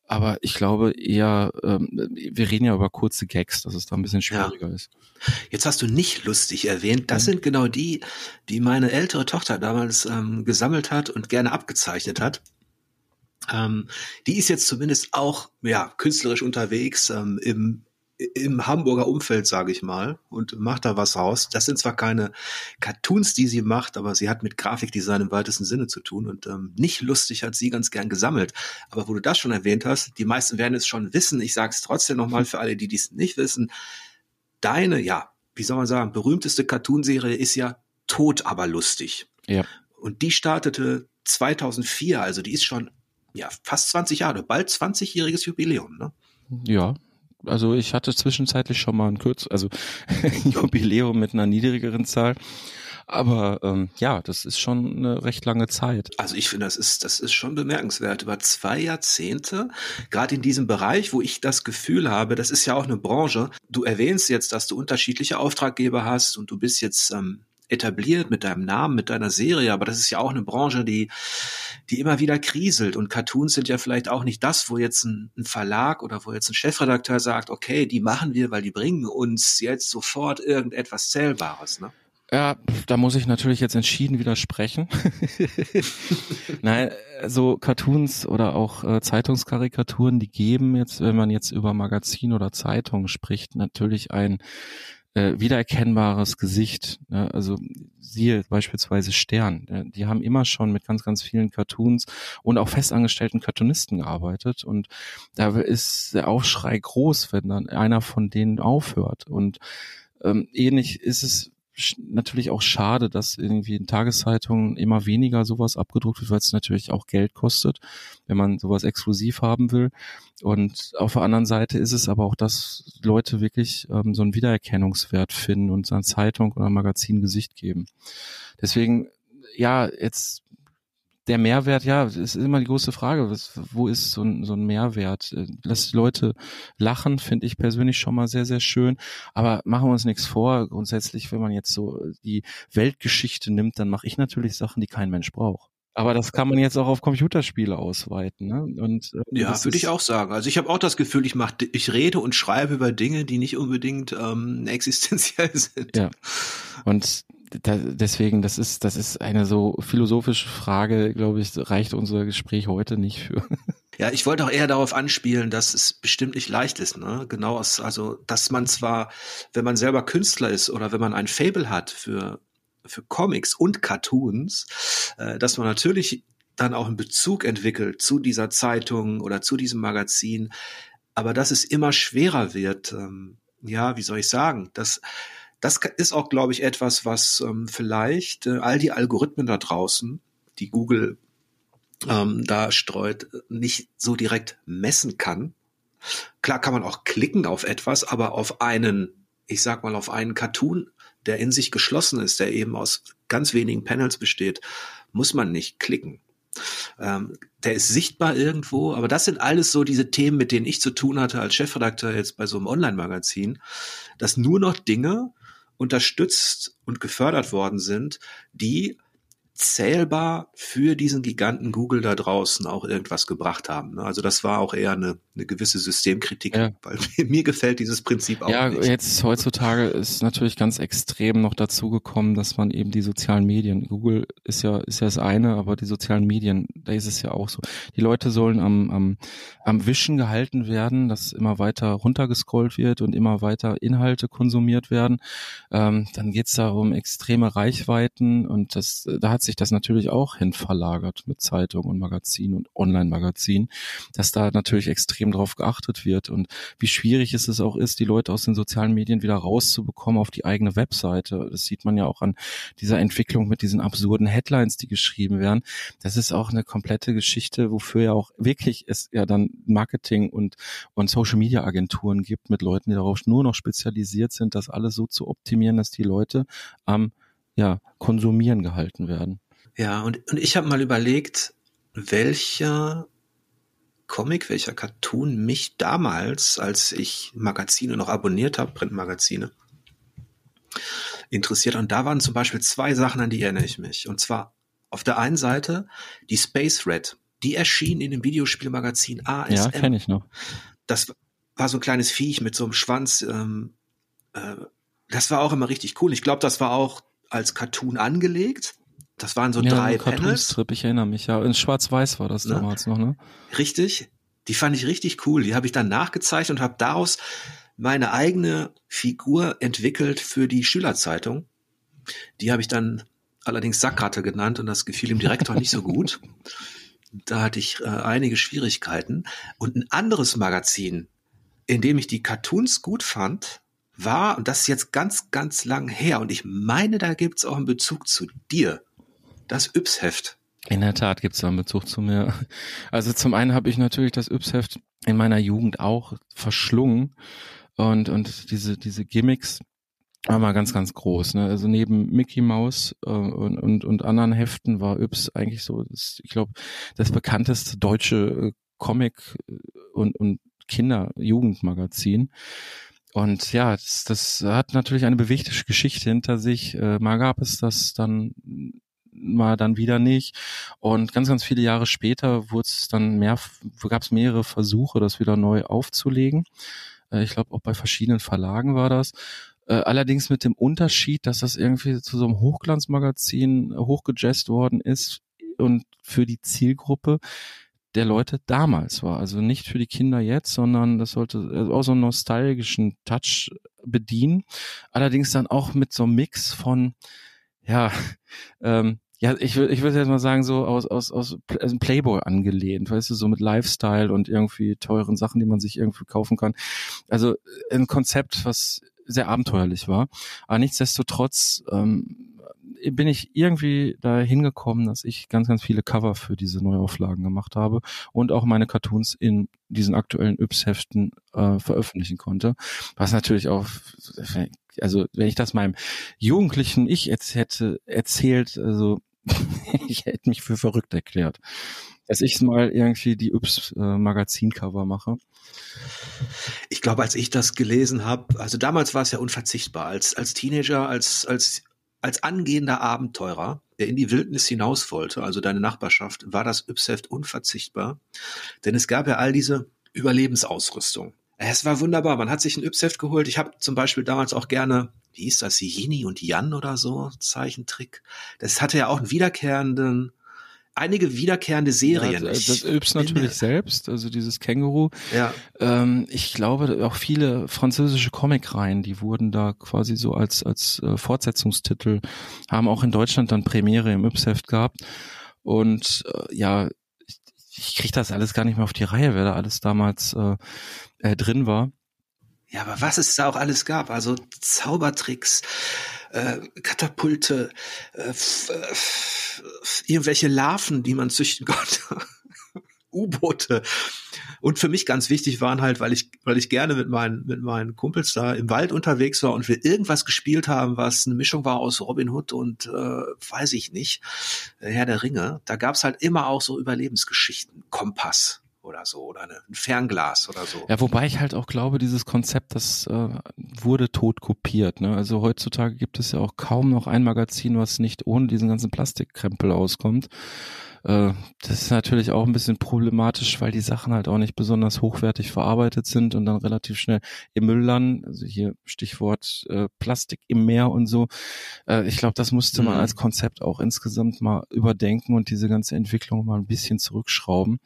Aber ich glaube eher, ähm, wir reden ja über kurze Gags, dass es da ein bisschen schwieriger ja. ist. Jetzt hast du nicht lustig erwähnt. Das mhm. sind genau die, die meine ältere Tochter damals ähm, gesammelt hat und gerne abgezeichnet hat. Ähm, die ist jetzt zumindest auch ja künstlerisch unterwegs ähm, im im Hamburger Umfeld, sage ich mal, und macht da was raus. Das sind zwar keine Cartoons, die sie macht, aber sie hat mit Grafikdesign im weitesten Sinne zu tun und ähm, nicht lustig hat sie ganz gern gesammelt. Aber wo du das schon erwähnt hast, die meisten werden es schon wissen. Ich sage es trotzdem nochmal für alle, die dies nicht wissen. Deine, ja, wie soll man sagen, berühmteste Cartoonserie ist ja Tot, aber lustig. Ja. Und die startete 2004, also die ist schon ja fast 20 Jahre, bald 20-jähriges Jubiläum, ne? Ja, also ich hatte zwischenzeitlich schon mal ein Kürz, also Jubiläum mit einer niedrigeren Zahl. Aber ähm, ja, das ist schon eine recht lange Zeit. Also ich finde, das ist, das ist schon bemerkenswert. Über zwei Jahrzehnte, gerade in diesem Bereich, wo ich das Gefühl habe, das ist ja auch eine Branche. Du erwähnst jetzt, dass du unterschiedliche Auftraggeber hast und du bist jetzt ähm, etabliert mit deinem Namen, mit deiner Serie, aber das ist ja auch eine Branche, die, die immer wieder kriselt. Und Cartoons sind ja vielleicht auch nicht das, wo jetzt ein, ein Verlag oder wo jetzt ein Chefredakteur sagt, okay, die machen wir, weil die bringen uns jetzt sofort irgendetwas Zählbares. Ne? Ja, da muss ich natürlich jetzt entschieden widersprechen. Nein, so Cartoons oder auch äh, Zeitungskarikaturen, die geben jetzt, wenn man jetzt über Magazin oder Zeitung spricht, natürlich ein äh, wiedererkennbares Gesicht. Ne? Also siehe beispielsweise Stern. Äh, die haben immer schon mit ganz, ganz vielen Cartoons und auch festangestellten Cartoonisten gearbeitet. Und da ist der Aufschrei groß, wenn dann einer von denen aufhört. Und ähm, ähnlich ist es natürlich auch schade, dass irgendwie in Tageszeitungen immer weniger sowas abgedruckt wird, weil es natürlich auch Geld kostet, wenn man sowas exklusiv haben will. Und auf der anderen Seite ist es aber auch, dass Leute wirklich ähm, so einen Wiedererkennungswert finden und seiner Zeitung oder Magazin Gesicht geben. Deswegen, ja, jetzt der Mehrwert, ja, es ist immer die große Frage, was, wo ist so ein, so ein Mehrwert? Lass die Leute lachen, finde ich persönlich schon mal sehr, sehr schön. Aber machen wir uns nichts vor. Grundsätzlich, wenn man jetzt so die Weltgeschichte nimmt, dann mache ich natürlich Sachen, die kein Mensch braucht. Aber das kann man jetzt auch auf Computerspiele ausweiten. Ne? Und, äh, ja, würde ich auch sagen. Also ich habe auch das Gefühl, ich mach, ich rede und schreibe über Dinge, die nicht unbedingt ähm, existenziell sind. Ja. Und da, deswegen, das ist, das ist eine so philosophische Frage, glaube ich, reicht unser Gespräch heute nicht für. Ja, ich wollte auch eher darauf anspielen, dass es bestimmt nicht leicht ist, ne? Genau, also, dass man zwar, wenn man selber Künstler ist oder wenn man ein Fable hat für, für Comics und Cartoons, äh, dass man natürlich dann auch einen Bezug entwickelt zu dieser Zeitung oder zu diesem Magazin, aber dass es immer schwerer wird, ähm, ja, wie soll ich sagen, dass das ist auch, glaube ich, etwas, was ähm, vielleicht äh, all die Algorithmen da draußen, die Google ähm, da streut, nicht so direkt messen kann. Klar kann man auch klicken auf etwas, aber auf einen, ich sag mal, auf einen Cartoon, der in sich geschlossen ist, der eben aus ganz wenigen Panels besteht, muss man nicht klicken. Ähm, der ist sichtbar irgendwo, aber das sind alles so diese Themen, mit denen ich zu tun hatte als Chefredakteur jetzt bei so einem Online-Magazin, dass nur noch Dinge unterstützt und gefördert worden sind, die zählbar für diesen Giganten Google da draußen auch irgendwas gebracht haben. Ne? Also das war auch eher eine, eine gewisse Systemkritik, ja. weil mir, gefällt dieses Prinzip auch ja, nicht. Ja, jetzt heutzutage ist natürlich ganz extrem noch dazu gekommen, dass man eben die sozialen Medien, Google ist ja ist ja das eine, aber die sozialen Medien, da ist es ja auch so. Die Leute sollen am, am, am Wischen gehalten werden, dass immer weiter runtergescrollt wird und immer weiter Inhalte konsumiert werden. Ähm, dann geht's da um extreme Reichweiten und das da hat sich das natürlich auch hin verlagert mit Zeitung und Magazin und Online-Magazin, dass da natürlich extrem drauf geachtet wird und wie schwierig es auch ist, die Leute aus den sozialen Medien wieder rauszubekommen auf die eigene Webseite. Das sieht man ja auch an dieser Entwicklung mit diesen absurden Headlines, die geschrieben werden. Das ist auch eine komplette Geschichte, wofür ja auch wirklich es ja dann Marketing und, und Social Media Agenturen gibt mit Leuten, die darauf nur noch spezialisiert sind, das alles so zu optimieren, dass die Leute am ja, konsumieren gehalten werden. Ja, und, und ich habe mal überlegt, welcher Comic, welcher Cartoon mich damals, als ich Magazine noch abonniert habe, Printmagazine, interessiert. Und da waren zum Beispiel zwei Sachen, an die erinnere ich mich. Und zwar auf der einen Seite die Space Red. Die erschien in dem Videospielmagazin ASM. Ja, kenne ich noch. Das war so ein kleines Viech mit so einem Schwanz. Ähm, äh, das war auch immer richtig cool. Ich glaube, das war auch als Cartoon angelegt. Das waren so ja, drei Panels. Strip, ich erinnere mich, ja. In Schwarz-Weiß war das ne? damals noch, ne? Richtig. Die fand ich richtig cool. Die habe ich dann nachgezeichnet und habe daraus meine eigene Figur entwickelt für die Schülerzeitung. Die habe ich dann allerdings Sackratte genannt und das gefiel dem Direktor nicht so gut. Da hatte ich äh, einige Schwierigkeiten. Und ein anderes Magazin, in dem ich die Cartoons gut fand, war, und das ist jetzt ganz, ganz lang her, und ich meine, da gibt's auch einen Bezug zu dir, das Yps-Heft. In der Tat gibt's da einen Bezug zu mir. Also zum einen habe ich natürlich das Yps-Heft in meiner Jugend auch verschlungen und, und diese, diese Gimmicks war mal ganz, ganz groß. Ne? Also neben Mickey Mouse äh, und, und, und anderen Heften war Yps eigentlich so, das, ich glaube, das bekannteste deutsche äh, Comic- und, und Kinder-Jugendmagazin. Und ja, das, das hat natürlich eine bewegte Geschichte hinter sich. Äh, mal gab es das dann mal dann wieder nicht. Und ganz, ganz viele Jahre später wurde es dann mehr, gab es mehrere Versuche, das wieder neu aufzulegen. Äh, ich glaube, auch bei verschiedenen Verlagen war das. Äh, allerdings mit dem Unterschied, dass das irgendwie zu so einem Hochglanzmagazin hochgejazzt worden ist und für die Zielgruppe, der Leute damals war. Also nicht für die Kinder jetzt, sondern das sollte also auch so einen nostalgischen Touch bedienen. Allerdings dann auch mit so einem Mix von, ja, ähm, ja, ich würde ich würde jetzt mal sagen, so aus, aus, aus also Playboy angelehnt, weißt du, so mit Lifestyle und irgendwie teuren Sachen, die man sich irgendwie kaufen kann. Also ein Konzept, was sehr abenteuerlich war. Aber nichtsdestotrotz ähm, bin ich irgendwie da hingekommen, dass ich ganz, ganz viele Cover für diese Neuauflagen gemacht habe und auch meine Cartoons in diesen aktuellen Yps-Heften äh, veröffentlichen konnte. Was natürlich auch, also wenn ich das meinem jugendlichen Ich jetzt hätte erzählt, also ich hätte mich für verrückt erklärt, dass ich mal irgendwie die Yps äh, Magazincover mache. Ich glaube, als ich das gelesen habe, also damals war es ja unverzichtbar, als als Teenager, als als als angehender Abenteurer, der in die Wildnis hinaus wollte, also deine Nachbarschaft, war das Ypsheft unverzichtbar, denn es gab ja all diese Überlebensausrüstung. Es war wunderbar. Man hat sich ein Ypsheft geholt. Ich habe zum Beispiel damals auch gerne, wie hieß das, Yini und Jan oder so, Zeichentrick. Das hatte ja auch einen wiederkehrenden einige wiederkehrende Serien. Ja, das Yps natürlich selbst, also dieses Känguru. Ja. Ähm, ich glaube auch viele französische Comicreihen, die wurden da quasi so als als äh, Fortsetzungstitel, haben auch in Deutschland dann Premiere im Yps-Heft gehabt. Und äh, ja, ich, ich kriege das alles gar nicht mehr auf die Reihe, wer da alles damals äh, äh, drin war. Ja, aber was es da auch alles gab, also Zaubertricks, äh, Katapulte, äh, äh irgendwelche Larven, die man züchten konnte. U-Boote. Und für mich ganz wichtig waren halt, weil ich, weil ich gerne mit meinen, mit meinen Kumpels da im Wald unterwegs war und wir irgendwas gespielt haben, was eine Mischung war aus Robin Hood und äh, weiß ich nicht, Herr der Ringe. Da gab's halt immer auch so Überlebensgeschichten, Kompass oder so oder ein Fernglas oder so. Ja, wobei ich halt auch glaube, dieses Konzept, das äh, wurde tot kopiert. Ne? Also heutzutage gibt es ja auch kaum noch ein Magazin, was nicht ohne diesen ganzen Plastikkrempel auskommt. Äh, das ist natürlich auch ein bisschen problematisch, weil die Sachen halt auch nicht besonders hochwertig verarbeitet sind und dann relativ schnell im Müll landen. Also hier Stichwort äh, Plastik im Meer und so. Äh, ich glaube, das musste man mhm. als Konzept auch insgesamt mal überdenken und diese ganze Entwicklung mal ein bisschen zurückschrauben.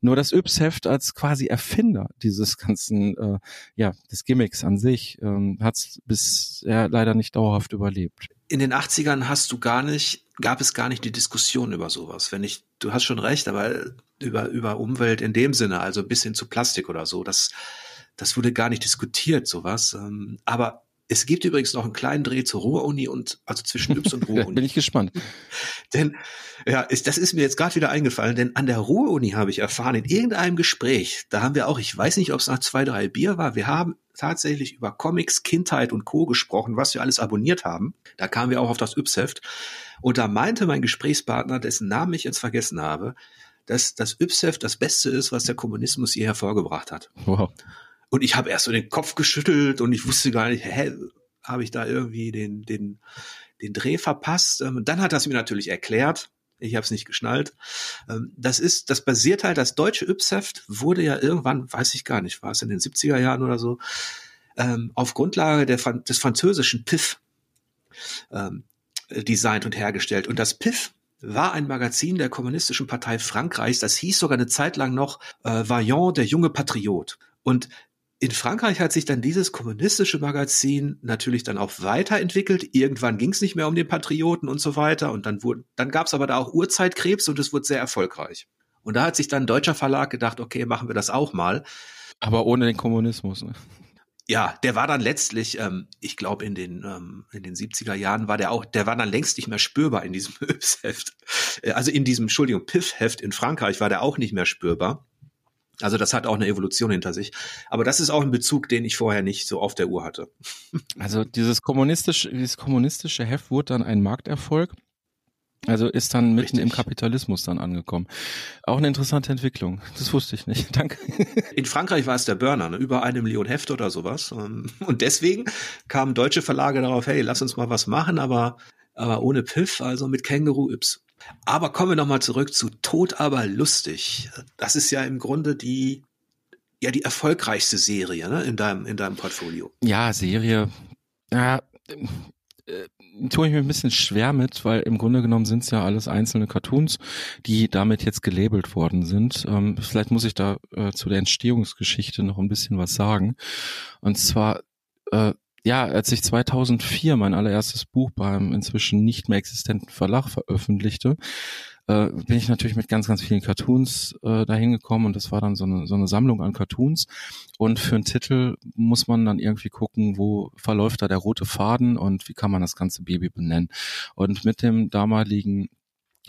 Nur das Yps-Heft als quasi Erfinder dieses ganzen, äh, ja, des Gimmicks an sich, ähm, hat es bisher leider nicht dauerhaft überlebt in den 80ern hast du gar nicht, gab es gar nicht die Diskussion über sowas. Wenn ich, du hast schon recht, aber über, über Umwelt in dem Sinne, also bis hin zu Plastik oder so, das, das wurde gar nicht diskutiert, sowas. Ähm, aber es gibt übrigens noch einen kleinen Dreh zur Ruhr-Uni und also zwischen Yps und Ruhr-Uni. Bin ich gespannt. denn ja, ist, das ist mir jetzt gerade wieder eingefallen, denn an der Ruhr-Uni habe ich erfahren, in irgendeinem Gespräch, da haben wir auch, ich weiß nicht, ob es nach zwei, drei Bier war, wir haben tatsächlich über Comics, Kindheit und Co. gesprochen, was wir alles abonniert haben. Da kamen wir auch auf das Yps-Heft. Und da meinte mein Gesprächspartner, dessen Namen ich jetzt vergessen habe, dass das Yps-Heft das Beste ist, was der Kommunismus je hervorgebracht hat. Wow. Und ich habe erst so den Kopf geschüttelt und ich wusste gar nicht, hä, habe ich da irgendwie den, den, den Dreh verpasst? Und ähm, dann hat das mir natürlich erklärt. Ich habe es nicht geschnallt. Ähm, das ist, das basiert halt, das deutsche Ypsheft wurde ja irgendwann, weiß ich gar nicht, war es in den 70er Jahren oder so, ähm, auf Grundlage der, des französischen PIF designt und hergestellt. Und das PIF war ein Magazin der Kommunistischen Partei Frankreichs. Das hieß sogar eine Zeit lang noch äh, Vaillant, der junge Patriot. Und in Frankreich hat sich dann dieses kommunistische Magazin natürlich dann auch weiterentwickelt. Irgendwann ging es nicht mehr um den Patrioten und so weiter. Und dann wurde, dann gab es aber da auch Urzeitkrebs und es wurde sehr erfolgreich. Und da hat sich dann ein deutscher Verlag gedacht, okay, machen wir das auch mal. Aber ohne den Kommunismus. Ne? Ja, der war dann letztlich, ähm, ich glaube in den ähm, in den 70er Jahren war der auch, der war dann längst nicht mehr spürbar in diesem Heft. Äh, also in diesem, Entschuldigung, Piff-Heft in Frankreich war der auch nicht mehr spürbar. Also das hat auch eine Evolution hinter sich. Aber das ist auch ein Bezug, den ich vorher nicht so auf der Uhr hatte. Also dieses kommunistische, dieses kommunistische Heft wurde dann ein Markterfolg. Also ist dann mitten Richtig. im Kapitalismus dann angekommen. Auch eine interessante Entwicklung. Das wusste ich nicht. Danke. In Frankreich war es der Burner, ne? über eine Million Hefte oder sowas. Ähm, und deswegen kamen deutsche Verlage darauf, hey, lass uns mal was machen, aber, aber ohne Piff, also mit Känguru Yps. Aber kommen wir nochmal zurück zu Tod aber lustig. Das ist ja im Grunde die, ja, die erfolgreichste Serie ne, in, deinem, in deinem Portfolio. Ja, Serie. Ja, äh, tue ich mir ein bisschen schwer mit, weil im Grunde genommen sind es ja alles einzelne Cartoons, die damit jetzt gelabelt worden sind. Ähm, vielleicht muss ich da äh, zu der Entstehungsgeschichte noch ein bisschen was sagen. Und zwar äh, ja, als ich 2004 mein allererstes Buch beim inzwischen nicht mehr existenten Verlag veröffentlichte, äh, bin ich natürlich mit ganz, ganz vielen Cartoons äh, dahin gekommen und das war dann so eine, so eine Sammlung an Cartoons. Und für einen Titel muss man dann irgendwie gucken, wo verläuft da der rote Faden und wie kann man das ganze Baby benennen. Und mit dem damaligen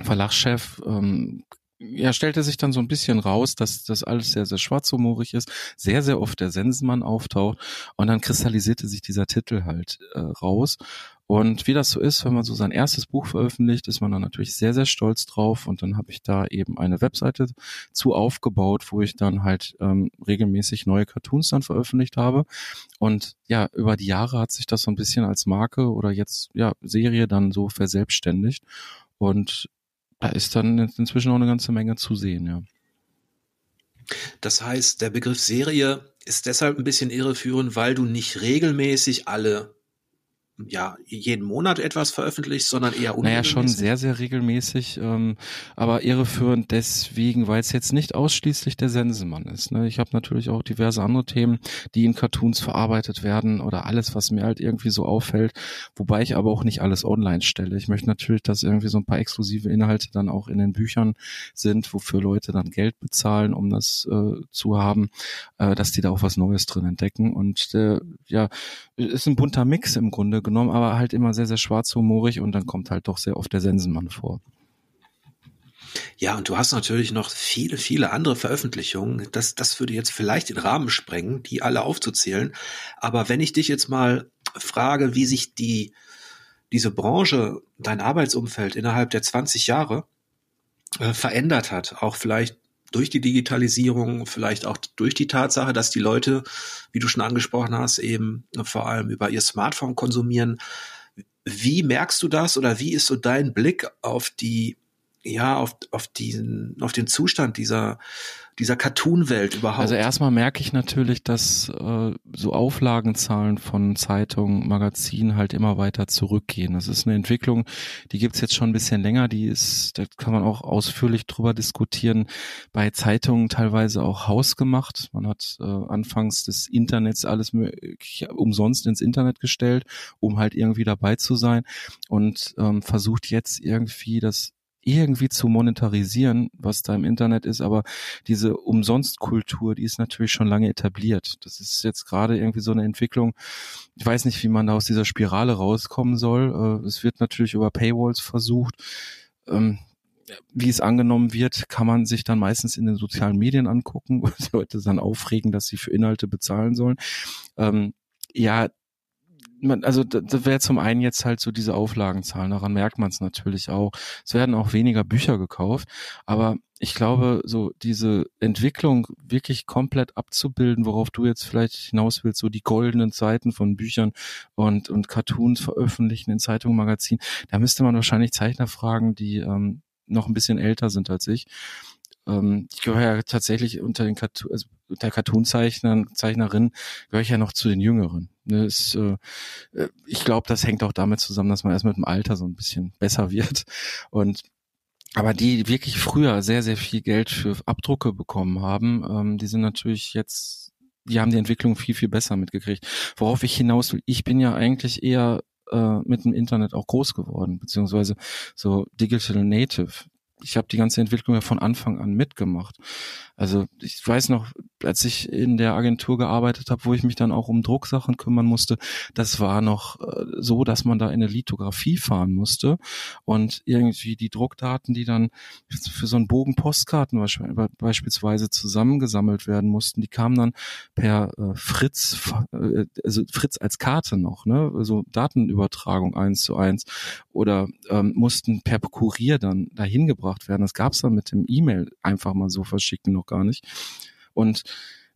Verlagschef ähm, ja, stellte sich dann so ein bisschen raus, dass das alles sehr, sehr schwarzhumorig ist, sehr, sehr oft der Sensenmann auftaucht und dann kristallisierte sich dieser Titel halt äh, raus. Und wie das so ist, wenn man so sein erstes Buch veröffentlicht, ist man dann natürlich sehr, sehr stolz drauf. Und dann habe ich da eben eine Webseite zu aufgebaut, wo ich dann halt ähm, regelmäßig neue Cartoons dann veröffentlicht habe. Und ja, über die Jahre hat sich das so ein bisschen als Marke oder jetzt ja Serie dann so verselbstständigt. Und da ist dann inzwischen auch eine ganze Menge zu sehen, ja. Das heißt, der Begriff Serie ist deshalb ein bisschen irreführend, weil du nicht regelmäßig alle ja jeden Monat etwas veröffentlichst, sondern eher Naja, schon sehr, sehr regelmäßig, ähm, aber irreführend deswegen, weil es jetzt nicht ausschließlich der Sensenmann ist. Ne? Ich habe natürlich auch diverse andere Themen, die in Cartoons verarbeitet werden oder alles, was mir halt irgendwie so auffällt, wobei ich aber auch nicht alles online stelle. Ich möchte natürlich, dass irgendwie so ein paar exklusive Inhalte dann auch in den Büchern sind, wofür Leute dann Geld bezahlen, um das äh, zu haben, äh, dass die da auch was Neues drin entdecken. Und äh, ja, ist ein bunter Mix im Grunde genommen, aber halt immer sehr, sehr schwarzhumorig und dann kommt halt doch sehr oft der Sensenmann vor. Ja, und du hast natürlich noch viele, viele andere Veröffentlichungen. Das, das würde jetzt vielleicht den Rahmen sprengen, die alle aufzuzählen. Aber wenn ich dich jetzt mal frage, wie sich die, diese Branche, dein Arbeitsumfeld innerhalb der 20 Jahre äh, verändert hat, auch vielleicht durch die Digitalisierung, vielleicht auch durch die Tatsache, dass die Leute, wie du schon angesprochen hast, eben vor allem über ihr Smartphone konsumieren. Wie merkst du das oder wie ist so dein Blick auf die, ja, auf, auf diesen, auf den Zustand dieser dieser Cartoon-Welt überhaupt? Also erstmal merke ich natürlich, dass äh, so Auflagenzahlen von Zeitungen, Magazinen halt immer weiter zurückgehen. Das ist eine Entwicklung, die gibt's jetzt schon ein bisschen länger, die ist, da kann man auch ausführlich drüber diskutieren, bei Zeitungen teilweise auch hausgemacht. Man hat äh, anfangs des Internets alles umsonst ins Internet gestellt, um halt irgendwie dabei zu sein und ähm, versucht jetzt irgendwie das irgendwie zu monetarisieren, was da im Internet ist, aber diese Umsonstkultur, die ist natürlich schon lange etabliert. Das ist jetzt gerade irgendwie so eine Entwicklung. Ich weiß nicht, wie man da aus dieser Spirale rauskommen soll. Äh, es wird natürlich über Paywalls versucht. Ähm, wie es angenommen wird, kann man sich dann meistens in den sozialen Medien angucken, wo die Leute dann aufregen, dass sie für Inhalte bezahlen sollen. Ähm, ja, man, also das wäre zum einen jetzt halt so diese Auflagenzahlen, daran merkt man es natürlich auch. Es werden auch weniger Bücher gekauft, aber ich glaube, so diese Entwicklung wirklich komplett abzubilden, worauf du jetzt vielleicht hinaus willst, so die goldenen Zeiten von Büchern und, und Cartoons veröffentlichen in Zeitungen, Magazinen, da müsste man wahrscheinlich Zeichner fragen, die ähm, noch ein bisschen älter sind als ich. Ähm, ich gehöre ja tatsächlich unter den Cartoon, also unter Cartoon-Zeichnern, Zeichnerinnen, gehöre ich ja noch zu den Jüngeren. Ne, ist, äh, äh, ich glaube, das hängt auch damit zusammen, dass man erst mit dem Alter so ein bisschen besser wird. Und aber die wirklich früher sehr, sehr viel Geld für Abdrucke bekommen haben, ähm, die sind natürlich jetzt, die haben die Entwicklung viel, viel besser mitgekriegt. Worauf ich hinaus will, ich bin ja eigentlich eher äh, mit dem Internet auch groß geworden, beziehungsweise so Digital Native ich habe die ganze Entwicklung ja von Anfang an mitgemacht. Also ich weiß noch, als ich in der Agentur gearbeitet habe, wo ich mich dann auch um Drucksachen kümmern musste, das war noch äh, so, dass man da in eine Lithografie fahren musste und irgendwie die Druckdaten, die dann für so einen Bogen Postkarten beispielsweise zusammengesammelt werden mussten, die kamen dann per äh, Fritz, äh, also Fritz als Karte noch, ne, also Datenübertragung eins zu eins oder ähm, mussten per Kurier dann dahin gebracht werden. Das gab's dann mit dem E-Mail einfach mal so verschicken noch gar nicht. Und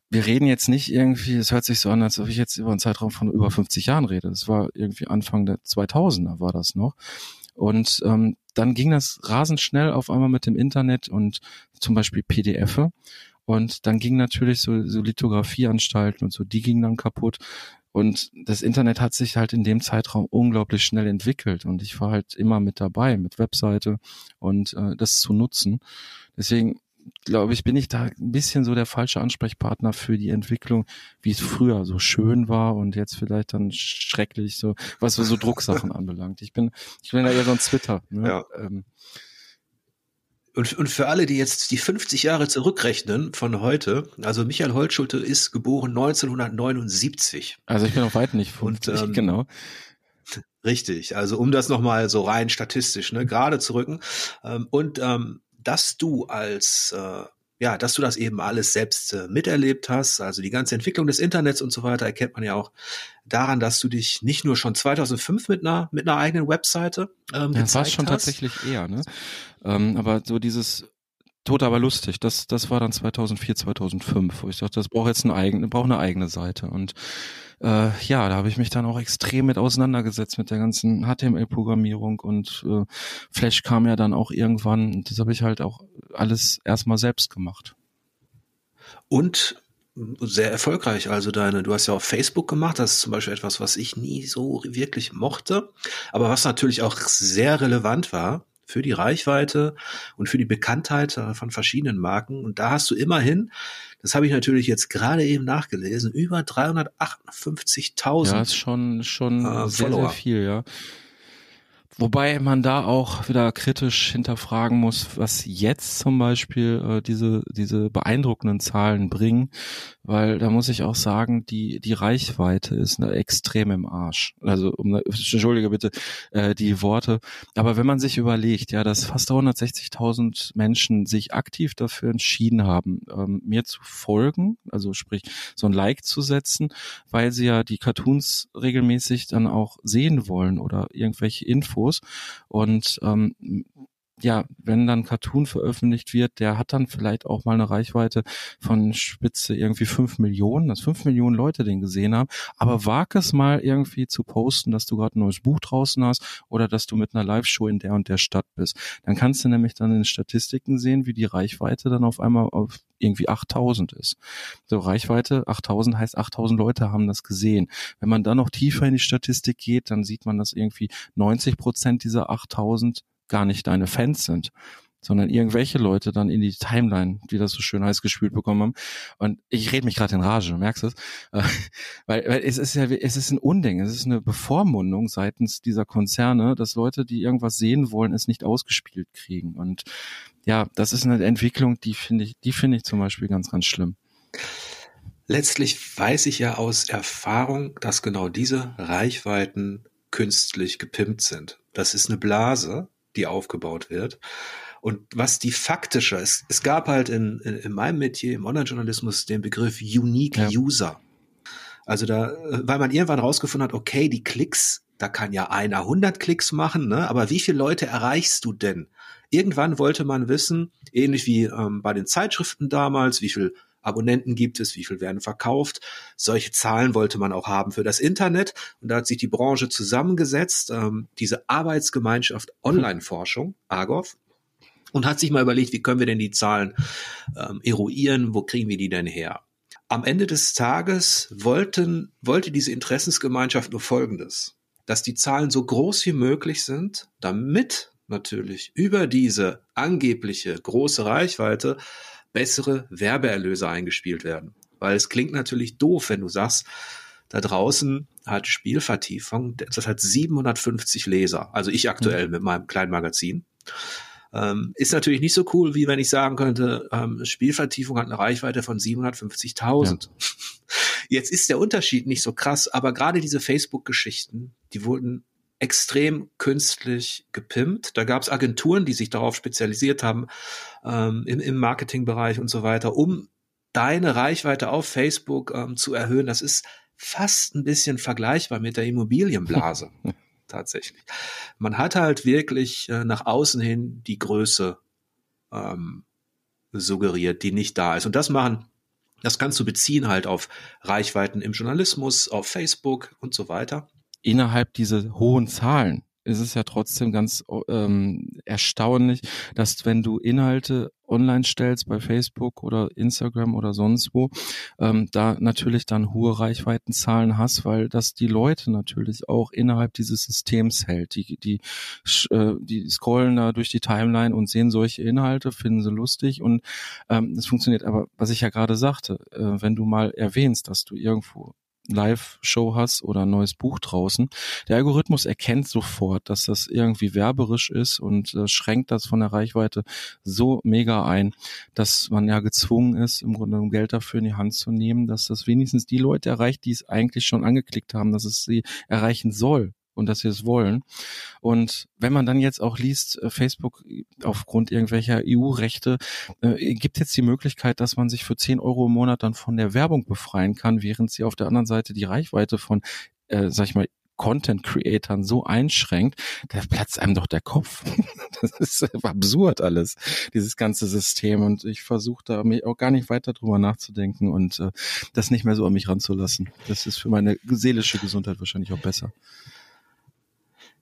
wir reden jetzt nicht irgendwie, es hört sich so an, als ob ich jetzt über einen Zeitraum von über 50 Jahren rede. Das war irgendwie Anfang der 2000er war das noch. Und ähm, dann ging das rasend schnell auf einmal mit dem Internet und zum Beispiel PDF. Und dann ging natürlich so, so Lithografieanstalten und so, die gingen dann kaputt. Und das Internet hat sich halt in dem Zeitraum unglaublich schnell entwickelt und ich war halt immer mit dabei, mit Webseite und äh, das zu nutzen. Deswegen glaube ich, bin ich da ein bisschen so der falsche Ansprechpartner für die Entwicklung, wie es früher so schön war und jetzt vielleicht dann schrecklich, so was so Drucksachen anbelangt. Ich bin, ich bin da eher so ein Twitter. Ne? Ja. Ähm, und, und für alle, die jetzt die 50 Jahre zurückrechnen von heute, also Michael Holtschulte ist geboren 1979. Also ich bin auf weit nicht 50, und, ähm, genau. Richtig, also um das nochmal so rein statistisch ne, gerade zu rücken. Ähm, und ähm, dass du als äh, ja, dass du das eben alles selbst äh, miterlebt hast, also die ganze Entwicklung des Internets und so weiter, erkennt man ja auch daran, dass du dich nicht nur schon 2005 mit einer mit einer eigenen Webseite ähm, ja, das war schon hast. tatsächlich eher, ne? Ähm, aber so dieses Tot aber lustig, das das war dann 2004, 2005, wo ich dachte, das braucht jetzt eine eigene, braucht eine eigene Seite und äh, ja, da habe ich mich dann auch extrem mit auseinandergesetzt mit der ganzen HTML-Programmierung und äh, Flash kam ja dann auch irgendwann. Das habe ich halt auch alles erstmal selbst gemacht. Und sehr erfolgreich. Also deine, du hast ja auf Facebook gemacht, das ist zum Beispiel etwas, was ich nie so wirklich mochte, aber was natürlich auch sehr relevant war für die Reichweite und für die Bekanntheit äh, von verschiedenen Marken. Und da hast du immerhin, das habe ich natürlich jetzt gerade eben nachgelesen, über 358.000. Ja, ist schon, schon äh, sehr, sehr viel, ja. Wobei man da auch wieder kritisch hinterfragen muss, was jetzt zum Beispiel äh, diese, diese beeindruckenden Zahlen bringen, weil da muss ich auch sagen, die, die Reichweite ist eine extrem im Arsch. Also, um, entschuldige bitte äh, die Worte. Aber wenn man sich überlegt, ja, dass fast 160.000 Menschen sich aktiv dafür entschieden haben, ähm, mir zu folgen, also sprich, so ein Like zu setzen, weil sie ja die Cartoons regelmäßig dann auch sehen wollen oder irgendwelche Infos, los. Und ähm, ja, wenn dann Cartoon veröffentlicht wird, der hat dann vielleicht auch mal eine Reichweite von Spitze irgendwie fünf Millionen, dass fünf Millionen Leute den gesehen haben. Aber wag es mal irgendwie zu posten, dass du gerade ein neues Buch draußen hast oder dass du mit einer Live-Show in der und der Stadt bist. Dann kannst du nämlich dann in den Statistiken sehen, wie die Reichweite dann auf einmal auf irgendwie 8000 ist. So Reichweite 8000 heißt 8000 Leute haben das gesehen. Wenn man dann noch tiefer in die Statistik geht, dann sieht man, dass irgendwie 90 Prozent dieser 8000 gar nicht deine Fans sind, sondern irgendwelche Leute dann in die Timeline, wie das so schön heißt, gespült bekommen haben. Und ich rede mich gerade in Rage, merkst du es? weil, weil es ist ja, es ist ein Unding, es ist eine Bevormundung seitens dieser Konzerne, dass Leute, die irgendwas sehen wollen, es nicht ausgespielt kriegen. Und ja, das ist eine Entwicklung, die finde ich, die finde ich zum Beispiel ganz, ganz schlimm. Letztlich weiß ich ja aus Erfahrung, dass genau diese Reichweiten künstlich gepimpt sind. Das ist eine Blase, die aufgebaut wird. Und was die faktische, es, es gab halt in, in, in meinem Metier, im Online-Journalismus, den Begriff Unique ja. User. Also da, weil man irgendwann rausgefunden hat, okay, die Klicks, da kann ja einer 100 Klicks machen, ne? aber wie viele Leute erreichst du denn? Irgendwann wollte man wissen, ähnlich wie ähm, bei den Zeitschriften damals, wie viel Abonnenten gibt es, wie viel werden verkauft. Solche Zahlen wollte man auch haben für das Internet. Und da hat sich die Branche zusammengesetzt, ähm, diese Arbeitsgemeinschaft Online-Forschung, AGOV, und hat sich mal überlegt, wie können wir denn die Zahlen ähm, eruieren, wo kriegen wir die denn her? Am Ende des Tages wollten, wollte diese Interessensgemeinschaft nur Folgendes, dass die Zahlen so groß wie möglich sind, damit natürlich über diese angebliche große Reichweite bessere Werbeerlöse eingespielt werden. Weil es klingt natürlich doof, wenn du sagst, da draußen hat Spielvertiefung, das hat 750 Leser. Also ich aktuell mhm. mit meinem kleinen Magazin. Ähm, ist natürlich nicht so cool, wie wenn ich sagen könnte, ähm, Spielvertiefung hat eine Reichweite von 750.000. Ja. Jetzt ist der Unterschied nicht so krass, aber gerade diese Facebook-Geschichten, die wurden extrem künstlich gepimpt. Da gab es Agenturen, die sich darauf spezialisiert haben, ähm, im, im Marketingbereich und so weiter, um deine Reichweite auf Facebook ähm, zu erhöhen. Das ist fast ein bisschen vergleichbar mit der Immobilienblase. tatsächlich. Man hat halt wirklich äh, nach außen hin die Größe ähm, suggeriert, die nicht da ist. Und das machen, das kannst du beziehen halt auf Reichweiten im Journalismus, auf Facebook und so weiter innerhalb dieser hohen Zahlen ist es ja trotzdem ganz ähm, erstaunlich, dass wenn du Inhalte online stellst bei Facebook oder Instagram oder sonst wo, ähm, da natürlich dann hohe Reichweitenzahlen hast, weil das die Leute natürlich auch innerhalb dieses Systems hält. Die, die, äh, die scrollen da durch die Timeline und sehen solche Inhalte, finden sie lustig und ähm, das funktioniert. Aber was ich ja gerade sagte, äh, wenn du mal erwähnst, dass du irgendwo Live-Show hast oder ein neues Buch draußen. Der Algorithmus erkennt sofort, dass das irgendwie werberisch ist und äh, schränkt das von der Reichweite so mega ein, dass man ja gezwungen ist, im Grunde um Geld dafür in die Hand zu nehmen, dass das wenigstens die Leute erreicht, die es eigentlich schon angeklickt haben, dass es sie erreichen soll und dass sie es wollen. Und wenn man dann jetzt auch liest, äh, Facebook aufgrund irgendwelcher EU-Rechte äh, gibt jetzt die Möglichkeit, dass man sich für 10 Euro im Monat dann von der Werbung befreien kann, während sie auf der anderen Seite die Reichweite von, äh, sag ich mal, Content Creatern so einschränkt, da platzt einem doch der Kopf. Das ist absurd alles, dieses ganze System. Und ich versuche da mich auch gar nicht weiter drüber nachzudenken und äh, das nicht mehr so an mich ranzulassen. Das ist für meine seelische Gesundheit wahrscheinlich auch besser.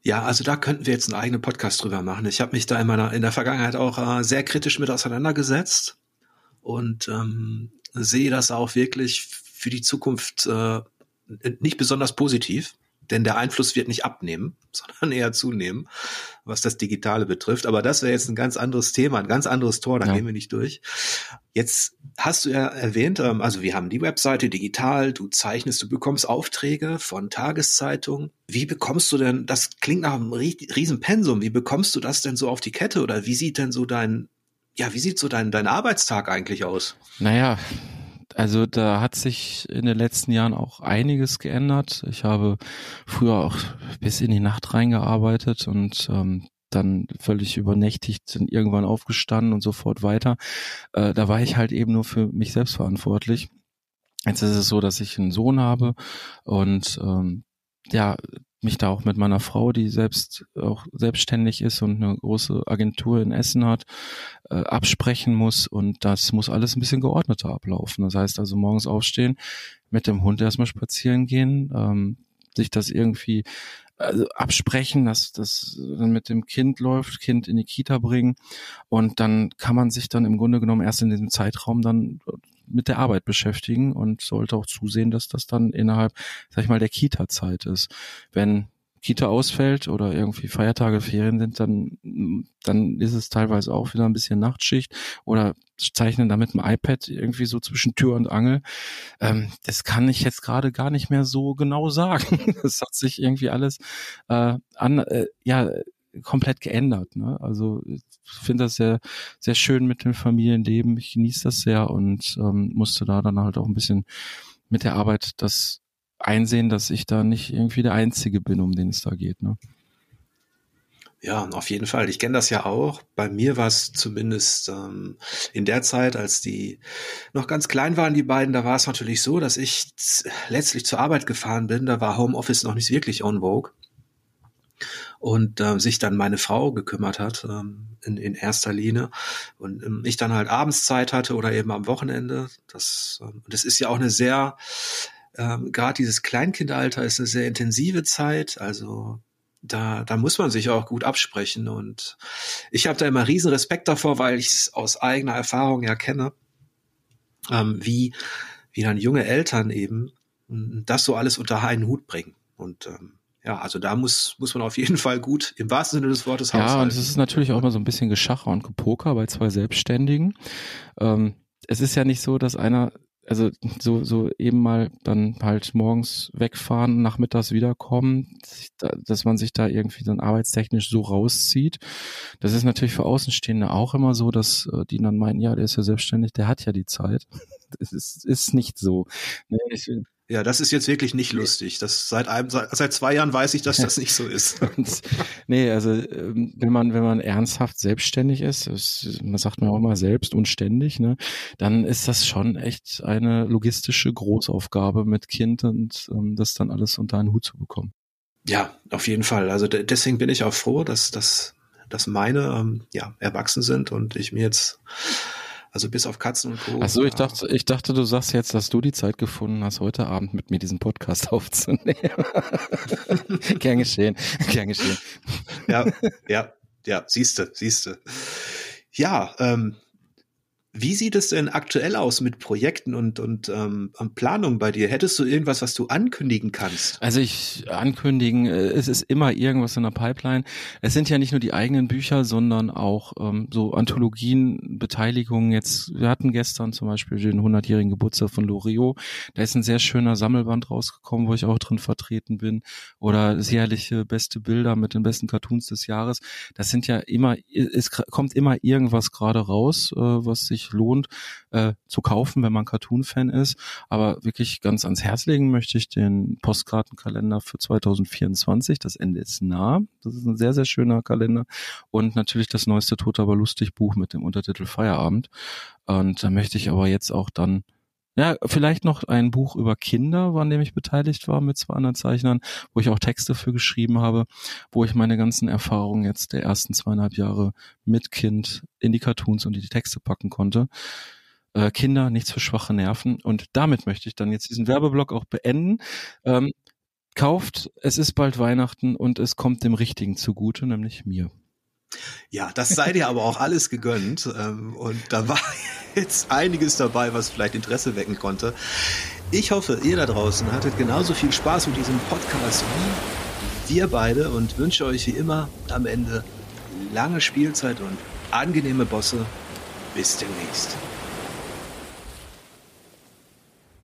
Ja, also da könnten wir jetzt einen eigenen Podcast drüber machen. Ich habe mich da in meiner in der Vergangenheit auch äh, sehr kritisch mit auseinandergesetzt und ähm, sehe das auch wirklich für die Zukunft äh, nicht besonders positiv denn der Einfluss wird nicht abnehmen, sondern eher zunehmen, was das Digitale betrifft. Aber das wäre jetzt ein ganz anderes Thema, ein ganz anderes Tor, da ja. gehen wir nicht durch. Jetzt hast du ja erwähnt, ähm, also wir haben die Webseite digital, du zeichnest, du bekommst Aufträge von Tageszeitungen. Wie bekommst du denn, das klingt nach einem riesen Pensum, wie bekommst du das denn so auf die Kette oder wie sieht denn so dein, ja, wie sieht so dein, dein Arbeitstag eigentlich aus? Naja, also da hat sich in den letzten Jahren auch einiges geändert. Ich habe früher auch bis in die Nacht reingearbeitet und ähm, dann völlig übernächtigt sind irgendwann aufgestanden und sofort weiter. Äh, da war ich halt eben nur für mich selbst verantwortlich. Jetzt ist es so, dass ich einen Sohn habe und ähm, ja, mich da auch mit meiner Frau, die selbst auch selbstständig ist und eine große Agentur in Essen hat, äh, absprechen muss und das muss alles ein bisschen geordneter ablaufen. Das heißt also morgens aufstehen, mit dem Hund erstmal spazieren gehen, ähm, sich das irgendwie also absprechen, dass das dann mit dem Kind läuft, Kind in die Kita bringen und dann kann man sich dann im Grunde genommen erst in diesem Zeitraum dann mit der Arbeit beschäftigen und sollte auch zusehen, dass das dann innerhalb, sag ich mal, der Kita-Zeit ist. Wenn Kita ausfällt oder irgendwie Feiertage, Ferien sind, dann, dann ist es teilweise auch wieder ein bisschen Nachtschicht oder zeichnen da mit dem iPad irgendwie so zwischen Tür und Angel. Ähm, das kann ich jetzt gerade gar nicht mehr so genau sagen. Das hat sich irgendwie alles äh, an, äh, ja, komplett geändert. Ne? Also ich finde das sehr, sehr schön mit dem Familienleben. Ich genieße das sehr und ähm, musste da dann halt auch ein bisschen mit der Arbeit das einsehen, dass ich da nicht irgendwie der Einzige bin, um den es da geht. Ne? Ja, auf jeden Fall. Ich kenne das ja auch. Bei mir war es zumindest ähm, in der Zeit, als die noch ganz klein waren, die beiden, da war es natürlich so, dass ich letztlich zur Arbeit gefahren bin. Da war Homeoffice noch nicht wirklich on vogue und äh, sich dann meine Frau gekümmert hat ähm, in, in erster Linie. Und ähm, ich dann halt abends Zeit hatte oder eben am Wochenende. Das, ähm, das ist ja auch eine sehr, ähm, gerade dieses Kleinkindalter ist eine sehr intensive Zeit, also da, da muss man sich auch gut absprechen. Und ich habe da immer riesen Respekt davor, weil ich es aus eigener Erfahrung ja kenne, ähm, wie, wie dann junge Eltern eben das so alles unter einen Hut bringen. Und ähm, ja, also da muss, muss man auf jeden Fall gut im wahrsten Sinne des Wortes Ja, und es ist natürlich auch immer so ein bisschen Geschacher und Gepoker bei zwei Selbstständigen. Ähm, es ist ja nicht so, dass einer also so, so eben mal dann halt morgens wegfahren, nachmittags wiederkommen, dass man sich da irgendwie dann arbeitstechnisch so rauszieht. Das ist natürlich für Außenstehende auch immer so, dass äh, die dann meinen, ja, der ist ja selbstständig, der hat ja die Zeit. Das ist, ist nicht so. Nee, ich, ja, das ist jetzt wirklich nicht lustig. Das seit einem, seit zwei Jahren weiß ich, dass das nicht so ist. nee, also ähm, wenn man wenn man ernsthaft selbstständig ist, ist man sagt mir auch immer selbst und ständig, ne, dann ist das schon echt eine logistische Großaufgabe mit Kind und um, ähm, das dann alles unter einen Hut zu bekommen. Ja, auf jeden Fall. Also deswegen bin ich auch froh, dass dass dass meine ähm, ja erwachsen sind und ich mir jetzt also bis auf Katzen und Co. Ach so, ich dachte, ich dachte, du sagst jetzt, dass du die Zeit gefunden hast, heute Abend mit mir diesen Podcast aufzunehmen. Gern geschehen, gern geschehen. Ja, ja, ja, siehste, siehste. Ja, ähm, wie sieht es denn aktuell aus mit Projekten und, und ähm, Planung bei dir? Hättest du irgendwas, was du ankündigen kannst? Also ich ankündigen, äh, es ist immer irgendwas in der Pipeline. Es sind ja nicht nur die eigenen Bücher, sondern auch ähm, so Anthologien, Beteiligungen. Jetzt, wir hatten gestern zum Beispiel den 100-jährigen Geburtstag von Loriot. Da ist ein sehr schöner Sammelband rausgekommen, wo ich auch drin vertreten bin. Oder sicherliche beste Bilder mit den besten Cartoons des Jahres. Das sind ja immer, es kommt immer irgendwas gerade raus, äh, was sich lohnt äh, zu kaufen, wenn man Cartoon-Fan ist. Aber wirklich ganz ans Herz legen möchte ich den Postkartenkalender für 2024. Das Ende ist nah. Das ist ein sehr, sehr schöner Kalender. Und natürlich das neueste Tot aber lustig Buch mit dem Untertitel Feierabend. Und da möchte ich aber jetzt auch dann ja, vielleicht noch ein Buch über Kinder, an dem ich beteiligt war mit zwei anderen Zeichnern, wo ich auch Texte für geschrieben habe, wo ich meine ganzen Erfahrungen jetzt der ersten zweieinhalb Jahre mit Kind in die Cartoons und in die Texte packen konnte. Äh, Kinder, nichts für schwache Nerven. Und damit möchte ich dann jetzt diesen Werbeblock auch beenden. Ähm, kauft, es ist bald Weihnachten und es kommt dem Richtigen zugute, nämlich mir. Ja, das sei dir aber auch alles gegönnt. Ähm, und da war jetzt einiges dabei, was vielleicht Interesse wecken konnte. Ich hoffe, ihr da draußen hattet genauso viel Spaß mit diesem Podcast wie wir beide und wünsche euch wie immer am Ende lange Spielzeit und angenehme Bosse. Bis demnächst.